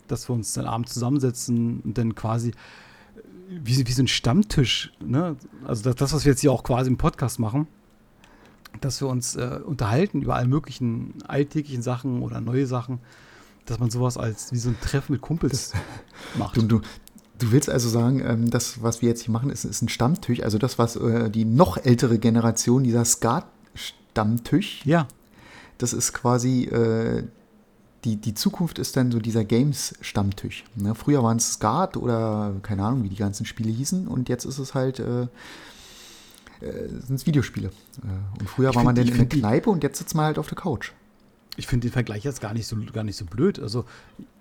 dass wir uns dann abends zusammensetzen und dann quasi wie, wie so ein Stammtisch, ne? Also das, das, was wir jetzt hier auch quasi im Podcast machen, dass wir uns äh, unterhalten über alle möglichen alltäglichen Sachen oder neue Sachen, dass man sowas als wie so ein Treffen mit Kumpels das, macht. *laughs* Du, du, du, willst also sagen, ähm, das, was wir jetzt hier machen, ist, ist ein Stammtisch, also das, was äh, die noch ältere Generation, dieser Skat-Stammtisch, ja. das ist quasi äh, die, die Zukunft ist dann so dieser Games-Stammtisch. Ne? Früher waren es Skat oder keine Ahnung, wie die ganzen Spiele hießen und jetzt ist es halt äh, äh, sind es Videospiele. Äh, und früher ich war man dann in der Kneipe und jetzt sitzt man halt auf der Couch. Ich finde den Vergleich jetzt gar nicht so gar nicht so blöd. Also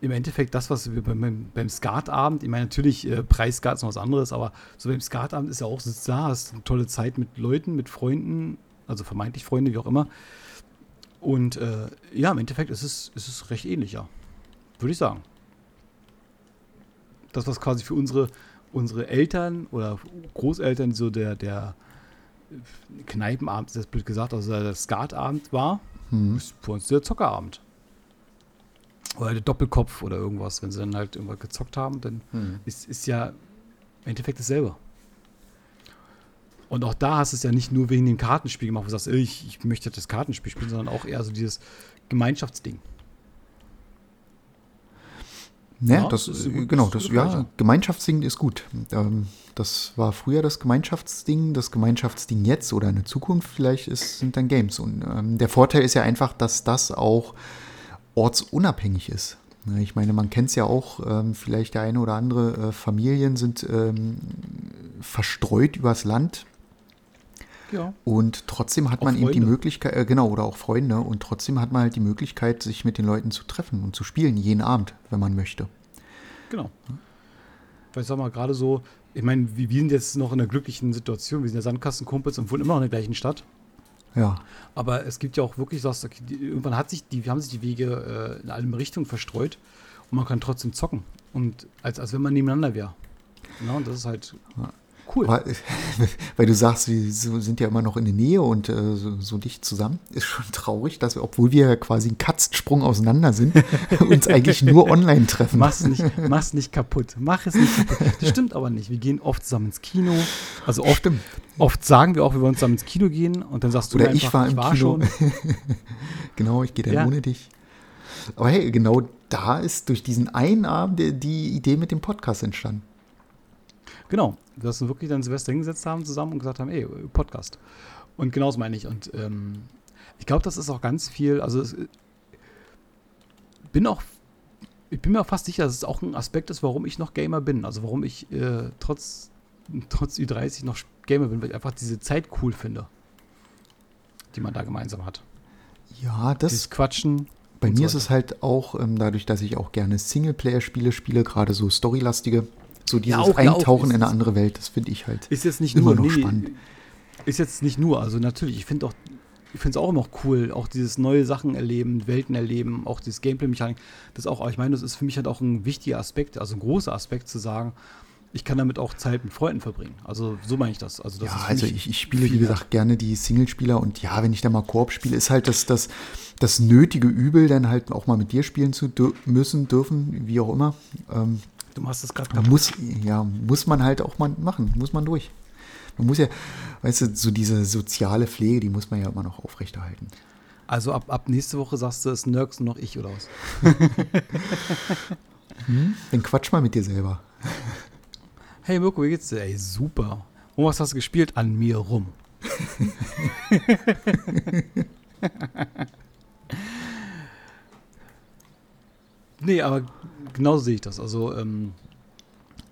im Endeffekt das, was wir beim, beim Skatabend, ich meine natürlich äh, Preisskat ist noch was anderes, aber so beim Skatabend ist ja auch sitzt da, hast eine tolle Zeit mit Leuten, mit Freunden, also vermeintlich Freunde, wie auch immer. Und äh, ja, im Endeffekt ist es, ist es recht ähnlich, ja. Würde ich sagen. Das, was quasi für unsere, unsere Eltern oder Großeltern so der, der Kneipenabend, das blöd gesagt, also der Skatabend war, hm. ist für uns der Zockerabend. Oder der Doppelkopf oder irgendwas, wenn sie dann halt irgendwas gezockt haben, dann hm. ist, ist ja im Endeffekt dasselbe. Und auch da hast du es ja nicht nur wegen dem Kartenspiel gemacht, wo du sagst, ich, ich möchte das Kartenspiel spielen, sondern auch eher so dieses Gemeinschaftsding. Ne, ja, das, das genau, das, ja, Gemeinschaftsding ist gut. Ähm, das war früher das Gemeinschaftsding, das Gemeinschaftsding jetzt oder in der Zukunft vielleicht ist, sind dann Games. Und ähm, der Vorteil ist ja einfach, dass das auch ortsunabhängig ist. Ne, ich meine, man kennt es ja auch, ähm, vielleicht der eine oder andere äh, Familien sind verstreut übers Land ja. Und trotzdem hat auch man Freunde. eben die Möglichkeit, äh, genau, oder auch Freunde, und trotzdem hat man halt die Möglichkeit, sich mit den Leuten zu treffen und zu spielen, jeden Abend, wenn man möchte. Genau. Weil ich sag mal, gerade so, ich meine, wir sind jetzt noch in einer glücklichen Situation, wir sind ja Sandkastenkumpels und wohnen immer noch in der gleichen Stadt. Ja. Aber es gibt ja auch wirklich, sagst okay, irgendwann hat sich die, haben sich die Wege äh, in alle Richtungen verstreut und man kann trotzdem zocken. Und als, als wenn man nebeneinander wäre. Ja, und das ist halt ja. Cool. Weil, *laughs* weil, du sagst, wir sind ja immer noch in der Nähe und äh, so, so, dicht zusammen. Ist schon traurig, dass wir, obwohl wir quasi einen Katzensprung auseinander sind, *laughs* uns eigentlich nur online treffen. Mach's nicht, mach's nicht kaputt. Mach es nicht kaputt. Das stimmt aber nicht. Wir gehen oft zusammen ins Kino. Also oft, stimmt. oft sagen wir auch, wir wollen zusammen ins Kino gehen und dann sagst du Oder einfach, ich war im ich war Kino. Schon. *laughs* genau, ich gehe dann ja. ohne dich. Aber hey, genau da ist durch diesen einen Abend die Idee mit dem Podcast entstanden. Genau, dass wir wirklich dann Silvester hingesetzt haben zusammen und gesagt haben, ey, Podcast. Und genauso meine ich. Und ähm, ich glaube, das ist auch ganz viel, also es, bin auch, ich bin mir auch fast sicher, dass es auch ein Aspekt ist, warum ich noch Gamer bin. Also warum ich äh, trotz, *laughs* trotz Ü30 noch Gamer bin, weil ich einfach diese Zeit cool finde, die man da gemeinsam hat. Ja, das. Dieses Quatschen. Bei mir so ist es halt auch, ähm, dadurch, dass ich auch gerne Singleplayer-Spiele spiele, gerade so storylastige, so dieses ja, auch, Eintauchen ja, in eine andere Welt, das finde ich halt ist jetzt nicht immer nur, noch nee, spannend. Ist jetzt nicht nur, also natürlich, ich finde auch, ich finde es auch immer cool, auch dieses neue Sachen erleben, Welten erleben, auch dieses Gameplay-Mechanik, das auch, ich meine, das ist für mich halt auch ein wichtiger Aspekt, also ein großer Aspekt zu sagen, ich kann damit auch Zeit mit Freunden verbringen. Also so meine ich das. Also, das ja, also ich, ich spiele, wie gesagt, gerne die Singlespieler und ja, wenn ich da mal Koop spiele, ist halt das, das, das nötige Übel, dann halt auch mal mit dir spielen zu dür müssen, dürfen, wie auch immer. Ähm, Du machst es gerade kaputt. Muss, ja, muss man halt auch mal machen, muss man durch. Man muss ja, weißt du, so diese soziale Pflege, die muss man ja immer noch aufrechterhalten. Also ab, ab nächste Woche sagst du, es nirgends noch ich oder was? *laughs* hm? Dann quatsch mal mit dir selber. Hey Mirko, wie geht's dir? Ey, super. Und was hast du gespielt? An mir rum. *laughs* nee, aber genauso sehe ich das. Also, ähm,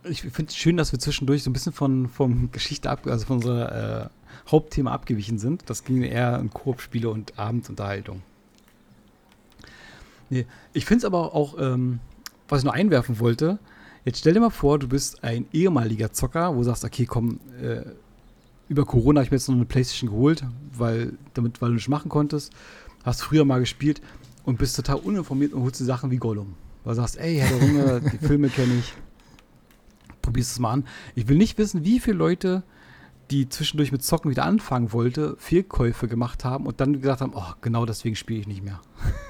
ich finde es schön, dass wir zwischendurch so ein bisschen von vom Geschichte ab, also von unserer äh, Hauptthema abgewichen sind. Das ging eher um Koop-Spiele und Abendunterhaltung. Nee, ich finde es aber auch, ähm, was ich noch einwerfen wollte, jetzt stell dir mal vor, du bist ein ehemaliger Zocker, wo du sagst, okay, komm, äh, über Corona habe ich mir jetzt noch eine Playstation geholt, weil, damit, weil du nicht machen konntest, hast früher mal gespielt und bist total uninformiert und holst dir Sachen wie Gollum. Weil du sagst, ey, Herr der Ringe, die Filme kenne ich. Probierst es mal an. Ich will nicht wissen, wie viele Leute, die zwischendurch mit Zocken wieder anfangen wollte, Fehlkäufe gemacht haben und dann gesagt haben, oh, genau deswegen spiele ich nicht mehr. *laughs*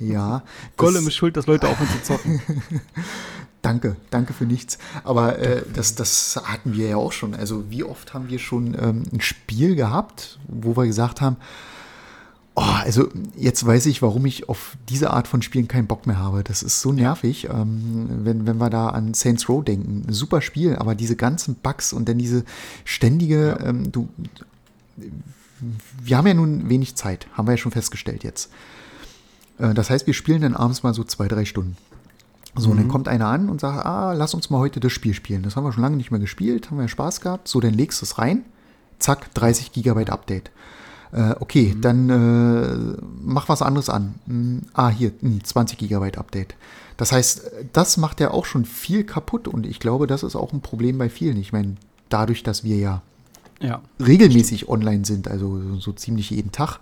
Ja. *laughs* Gollum ist schuld, dass Leute aufhören zu zocken. *laughs* danke, danke für nichts. Aber äh, das, das hatten wir ja auch schon. Also wie oft haben wir schon ähm, ein Spiel gehabt, wo wir gesagt haben, oh, also jetzt weiß ich, warum ich auf diese Art von Spielen keinen Bock mehr habe. Das ist so nervig, ähm, wenn, wenn wir da an Saints Row denken. Super Spiel, aber diese ganzen Bugs und dann diese ständige, ja. ähm, du, wir haben ja nun wenig Zeit, haben wir ja schon festgestellt jetzt. Äh, das heißt, wir spielen dann abends mal so zwei, drei Stunden. So, mhm. und dann mhm. kommt einer an und sagt, ah, lass uns mal heute das Spiel spielen. Das haben wir schon lange nicht mehr gespielt, haben wir Spaß gehabt. So, dann legst du es rein, zack, 30 Gigabyte Update. Äh, okay, mhm. dann äh, mach was anderes an. Hm, ah, hier, 20 hm, Gigabyte Update. Das heißt, das macht ja auch schon viel kaputt und ich glaube, das ist auch ein Problem bei vielen. Ich meine, dadurch, dass wir ja, ja regelmäßig stimmt. online sind, also so ziemlich jeden Tag,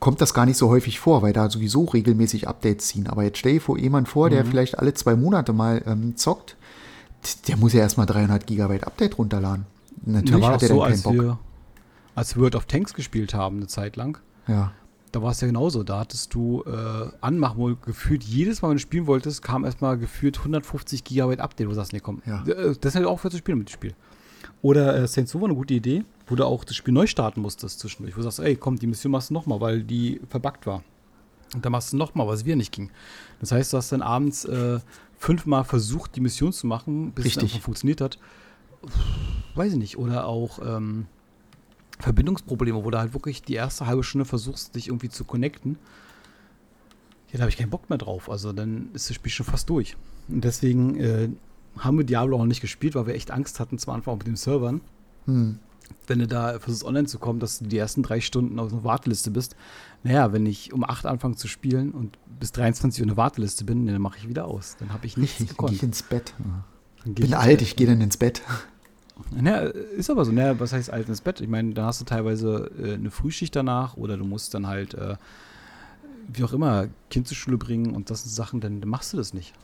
kommt das gar nicht so häufig vor, weil da sowieso regelmäßig Updates ziehen. Aber jetzt stell dir vor, jemand vor, der mhm. vielleicht alle zwei Monate mal ähm, zockt, der muss ja erstmal 300 Gigabyte Update runterladen. Natürlich hat er so, dann keinen Bock. Wir, als wir World of Tanks gespielt haben, eine Zeit lang, ja. da war es ja genauso. Da hattest du äh, anmachen, wo gefühlt jedes Mal, wenn du spielen wolltest, kam erstmal gefühlt 150 Gigabyte Update, wo du sagst, nee, komm, ja. Äh, das ist halt auch für zu spielen mit dem Spiel. Oder äh, Saints Row war eine gute Idee, wo du auch das Spiel neu starten musstest zwischendurch. Wo du sagst, ey, komm, die Mission machst du nochmal, weil die verbuggt war. Und dann machst du nochmal, was wir nicht ging. Das heißt, du hast dann abends äh, fünfmal versucht, die Mission zu machen, bis Richtig. es einfach funktioniert hat. Weiß ich nicht. Oder auch ähm, Verbindungsprobleme, wo du halt wirklich die erste halbe Stunde versuchst, dich irgendwie zu connecten. Ja, da habe ich keinen Bock mehr drauf. Also dann ist das Spiel schon fast durch. Und deswegen äh, haben wir Diablo auch nicht gespielt, weil wir echt Angst hatten, zwar einfach mit den Servern. Hm. Wenn du da versuchst, online zu kommen, dass du die ersten drei Stunden auf einer Warteliste bist. Naja, wenn ich um 8 anfange zu spielen und bis 23 Uhr eine Warteliste bin, dann mache ich wieder aus. Dann habe ich nichts *laughs* ich, gekonnt. Ich ins Bett. Ich bin alt, ich gehe dann ins Bett. Naja, ist aber so. Naja, was heißt alt ins Bett? Ich meine, dann hast du teilweise äh, eine Frühschicht danach oder du musst dann halt, äh, wie auch immer, Kind zur Schule bringen und das sind Sachen, dann machst du das nicht.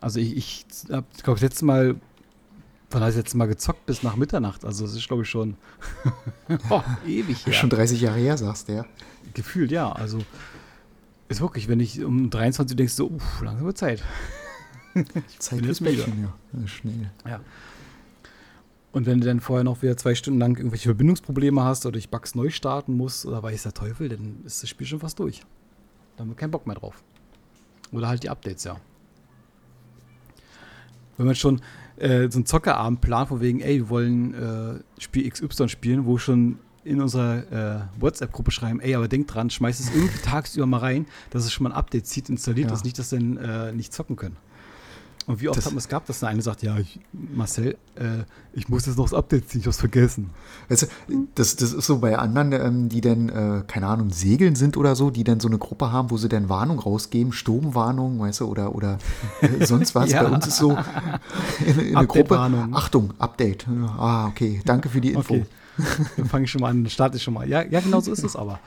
Also ich, ich habe, glaube ich, das letzte Mal, wann habe ich das letzte Mal gezockt bis nach Mitternacht? Also das ist, glaube ich, schon *laughs* oh, ewig her. Schon 30 Jahre her, sagst du, ja. Gefühlt, ja. Also ist wirklich, wenn ich um 23 Uhr denkst, so, uff, langsam wird Zeit. Zeit Mädchen, ja. ja. Schnell. Ja. Und wenn du dann vorher noch wieder zwei Stunden lang irgendwelche Verbindungsprobleme hast oder ich Bugs neu starten muss oder weiß der Teufel, dann ist das Spiel schon fast durch. Da haben wir keinen Bock mehr drauf. Oder halt die Updates, ja. Wenn man schon äh, so einen Zockerabend plant, von wegen, ey, wir wollen äh, Spiel XY spielen, wo schon in unserer äh, WhatsApp-Gruppe schreiben, ey, aber denk dran, schmeiß es irgendwie tagsüber mal rein, dass es schon mal ein Update zieht, installiert, ja. dass nicht, dass dann äh, nicht zocken können. Und wie oft das, hat man es gehabt, dass der eine sagt, ja, ich, Marcel, äh, ich muss jetzt noch das Update ziehen, ich hab's vergessen. Weißt du, das, das ist so bei anderen, ähm, die dann, äh, keine Ahnung, segeln sind oder so, die dann so eine Gruppe haben, wo sie dann Warnung rausgeben, Sturmwarnung, weißt du, oder, oder äh, *laughs* sonst was. ja. Bei uns ist so in, in eine Gruppe, Achtung, Update. Ah, okay, danke für die Info. Okay. Dann fange ich schon mal an, starte ich schon mal. Ja, ja genau so ist es aber.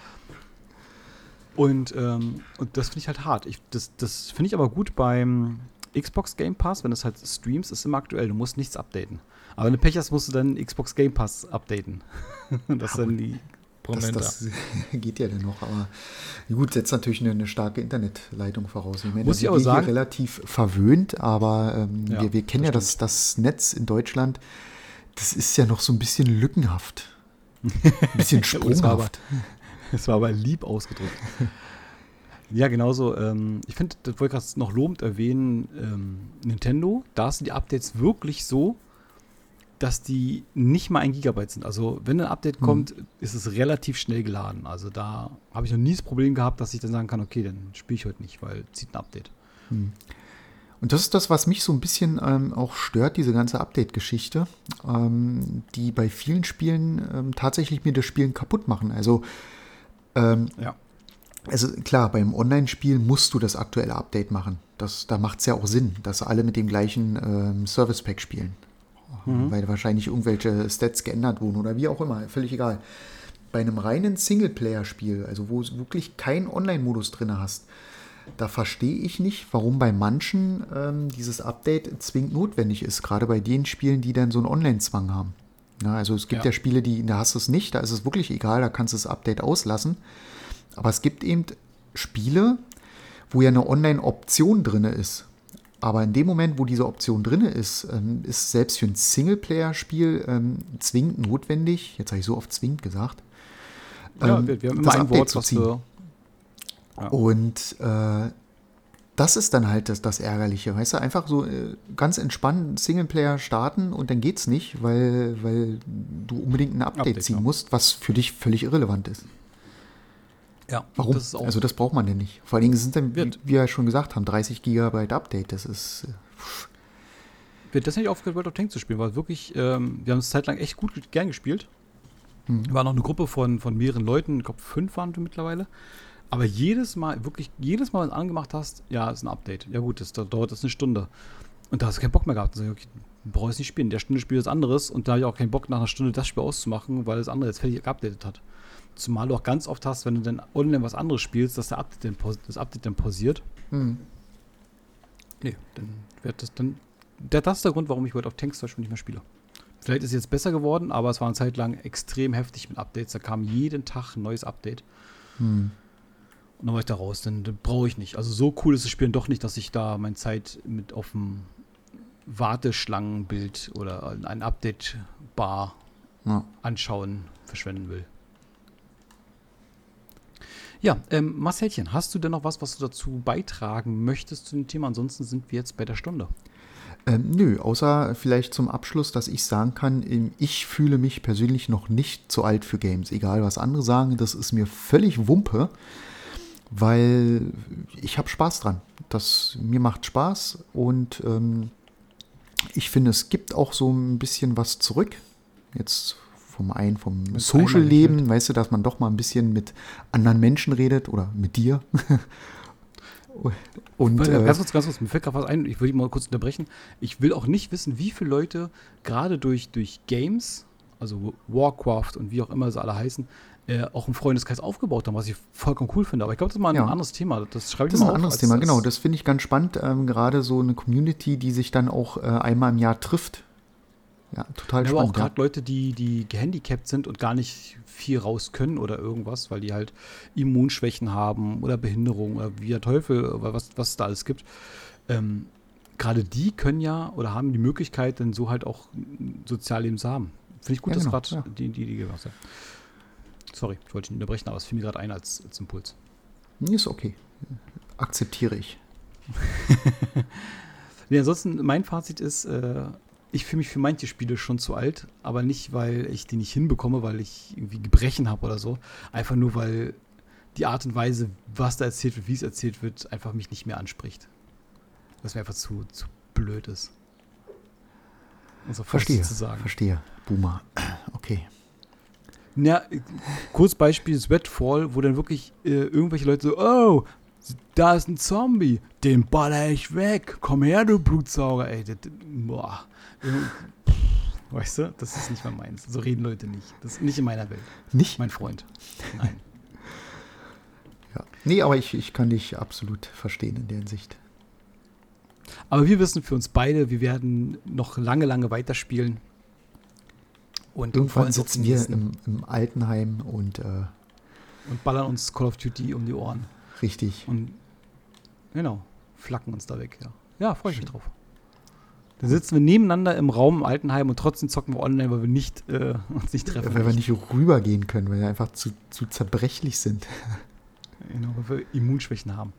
Und, ähm, und das finde ich halt hart. Ich, das das finde ich aber gut beim Xbox Game Pass, wenn du es halt streamst, ist immer aktuell. Du musst nichts updaten. Aber wenn du Pech hast, musst du dann Xbox Game Pass updaten. *laughs* das ist dann die das, das *laughs* geht ja dann noch, aber gut, setzt natürlich eine, eine starke Internetleitung voraus. Ich meine, Muss ich aber sagen, relativ verwöhnt, aber ähm, ja, wir, wir, kennen das ja das, das Netz in Deutschland, das ist ja noch so ein bisschen lückenhaft. *laughs* Ein bisschen sprunghaft. Es war, aber lieb ausgedrückt. Ja, genauso. Ähm, ich finde, das wollte ich gerade noch lobend erwähnen, ähm, Nintendo, da sind die Updates wirklich so, dass die nicht mal ein Gigabyte sind. Also wenn ein Update mhm. kommt, ist es relativ schnell geladen. Also da habe ich noch nie das Problem gehabt, dass ich dann sagen kann, okay, dann spiele ich heute nicht, weil zieht ein Update. Mhm. Und das ist das, was mich so ein bisschen ähm, auch stört, diese ganze Update-Geschichte, ähm, die bei vielen Spielen ähm, tatsächlich mir das Spielen kaputt machen. Also ähm, ja also klar, beim Online-Spiel musst du das aktuelle Update machen. Das, da macht es ja auch Sinn, dass alle mit dem gleichen ähm, Service-Pack spielen. Mhm. Weil wahrscheinlich irgendwelche Stats geändert wurden oder wie auch immer, völlig egal. Bei einem reinen Singleplayer-Spiel, also wo du wirklich keinen Online-Modus drin hast, da verstehe ich nicht, warum bei manchen ähm, dieses Update zwingend notwendig ist, gerade bei den Spielen, die dann so einen Online-Zwang haben. Ja, also es gibt ja. ja Spiele, die, da hast du es nicht, da ist es wirklich egal, da kannst du das Update auslassen. Aber es gibt eben Spiele, wo ja eine Online-Option drin ist. Aber in dem Moment, wo diese Option drin ist, ähm, ist selbst für ein Singleplayer-Spiel ähm, zwingend notwendig, jetzt habe ich so oft zwingend gesagt, Ja, ähm, wir, wir haben das immer ein Update Wort, zu ziehen. Ja. Und äh, das ist dann halt das, das Ärgerliche, weißt du? Einfach so äh, ganz entspannt Singleplayer starten und dann geht's nicht, weil, weil du unbedingt ein Update, Update, ziehen ja. musst, was für dich völlig irrelevant ist. Ja, Warum? Das also das braucht man denn nicht. Vor allen Dingen sind dann, wie wir ja schon gesagt haben, 30 Gigabyte Update. Das ist äh, wird das nicht aufgehört, World of Tanks zu spielen, weil wirklich, ähm, wir haben es zeitlang echt gut gern gespielt. hm. War noch eine Gruppe von, von mehreren Leuten, ich glaube fünf waren wir mittlerweile. Aber jedes Mal, wirklich jedes Mal, wenn du angemacht hast, ja, ist ein Update. Ja gut, das, da dauert das eine Stunde. Und da hast du keinen Bock mehr gehabt. Und so, okay, brauche ich nicht spielen. In der Stunde spiele ich was anderes und da habe ich auch keinen Bock, nach einer Stunde das Spiel auszumachen, weil das andere jetzt fertig geupdatet hat. Zumal du auch ganz oft hast, wenn du dann online was anderes spielst, dass der Update dann, das Update dann pausiert. Hm. Nee, dann wird das dann. Der, das ist der Grund, warum ich World of Tanks zum Beispiel nicht mehr spiele. Vielleicht ist es jetzt besser geworden, aber es war eine Zeit lang extrem heftig mit Updates. Da kam jeden Tag ein neues Update. Hm. Und dann war ich da raus, dann, dann brauche ich nicht. Also so cool ist das Spiel doch nicht, dass ich da meine Zeit mit auf dem Warteschlangenbild oder ein Update-Bar Ja. anschauen verschwenden will. Ja, ähm, Marcelchen, hast du denn noch was, was du dazu beitragen möchtest zu dem Thema? Ansonsten sind wir jetzt bei der Stunde. Ähm, nö, außer vielleicht zum Abschluss, dass ich sagen kann, ähm, ich fühle mich persönlich noch nicht zu alt für Games. Egal, was andere sagen, das ist mir völlig Wumpe, weil ich habe Spaß dran. Das, mir macht Spaß und ähm, ich finde, es gibt auch so ein bisschen was zurück. Jetzt vom einen, vom Social-Leben, weißt du, dass man doch mal ein bisschen mit anderen Menschen redet oder mit dir. *laughs* und äh, ganz kurz, ganz kurz, mir fällt gerade was ein, ich will dich mal kurz unterbrechen. Ich will auch nicht wissen, wie viele Leute gerade durch, durch Games, also Warcraft und wie auch immer sie alle heißen, äh, auch einen Freundeskreis aufgebaut haben, was ich vollkommen cool finde. Aber ich glaube, das ist mal ein Ja. anderes Thema. Das schreibe ich Das ist mal ein auf, anderes Thema, als- genau. Das finde ich ganz spannend. Ähm, Gerade so eine Community, die sich dann auch äh, einmal im Jahr trifft. Ja, total Ja, aber auch spannend. Ja. gerade Leute, die, die gehandicapt sind und gar nicht viel raus können oder irgendwas, weil die halt Immunschwächen haben oder Behinderung oder wie der Teufel, oder was, was es da alles gibt. Ähm, gerade die können ja oder haben die Möglichkeit, dann so halt auch ein Sozialleben zu haben. Finde ich gut, Ja, dass genau, gerade ja. die, die, die gemacht haben. Sorry, ich wollte nicht unterbrechen, aber es fiel mir gerade ein als, als Impuls. Ist okay. Akzeptiere ich. *laughs* Nee, ansonsten, mein Fazit ist, äh, ich fühle mich für manche Spiele schon zu alt, aber nicht, weil ich die nicht hinbekomme, weil ich irgendwie Gebrechen habe oder so. Einfach nur, weil die Art und Weise, was da erzählt wird, wie es erzählt wird, einfach mich nicht mehr anspricht. Was mir einfach zu, zu blöd ist. Um so Verstehe. zu sagen. Verstehe. Boomer. Okay. Ja, äh, kurz Beispiel Sweatfall, wo dann wirklich äh, irgendwelche Leute so, oh, da ist ein Zombie, den baller ich weg, komm her, du Blutsauger, ey, das, boah. Weißt du, das ist nicht mehr meins. So reden Leute nicht. Das ist nicht in meiner Welt. Nicht? Mein Freund. Nein. *laughs* Ja. Nee, aber ich, ich kann dich absolut verstehen in der Hinsicht. Aber wir wissen für uns beide, wir werden noch lange, lange weiterspielen. Und Irgendwann sitzen wir im, im Altenheim und äh, und ballern uns Call of Duty um die Ohren. Richtig. Und genau, flacken uns da weg, ja. Ja, freue ich mich drauf. Dann sitzen wir nebeneinander im Raum im Altenheim und trotzdem zocken wir online, weil wir nicht, äh, uns nicht treffen. Weil wir nicht rübergehen können, weil wir einfach zu, zu zerbrechlich sind. *laughs* Genau, weil wir Immunschwächen haben.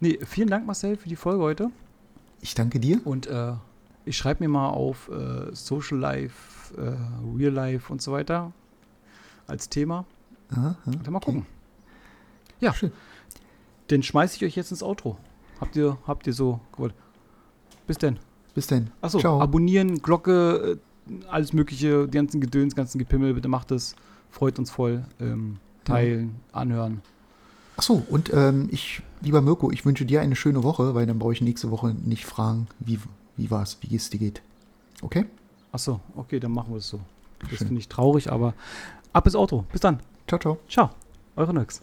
Nee, vielen Dank, Marcel, für die Folge heute. Ich danke dir. Und äh, ich schreibe mir mal auf äh, Social Life, äh, Real Life und so weiter als Thema. Aha, dann mal okay. gucken. Ja, Schön. Dann schmeiße ich euch jetzt ins Outro. Habt ihr, habt ihr so gewollt? Bis denn. Bis dann. Achso, Ciao. abonnieren, Glocke, äh, alles mögliche, die ganzen Gedöns, ganzen Gepimmel, bitte macht es. Freut uns voll. Ähm, teilen, anhören. Achso, und ähm, ich, lieber Mirko, ich wünsche dir eine schöne Woche, weil dann brauche ich nächste Woche nicht fragen, wie, wie war es, wie es dir geht. Okay? Achso, okay, dann machen wir es so. Das finde ich traurig, aber ab ins Auto. Bis dann. Ciao, ciao. Ciao. Eure Nix.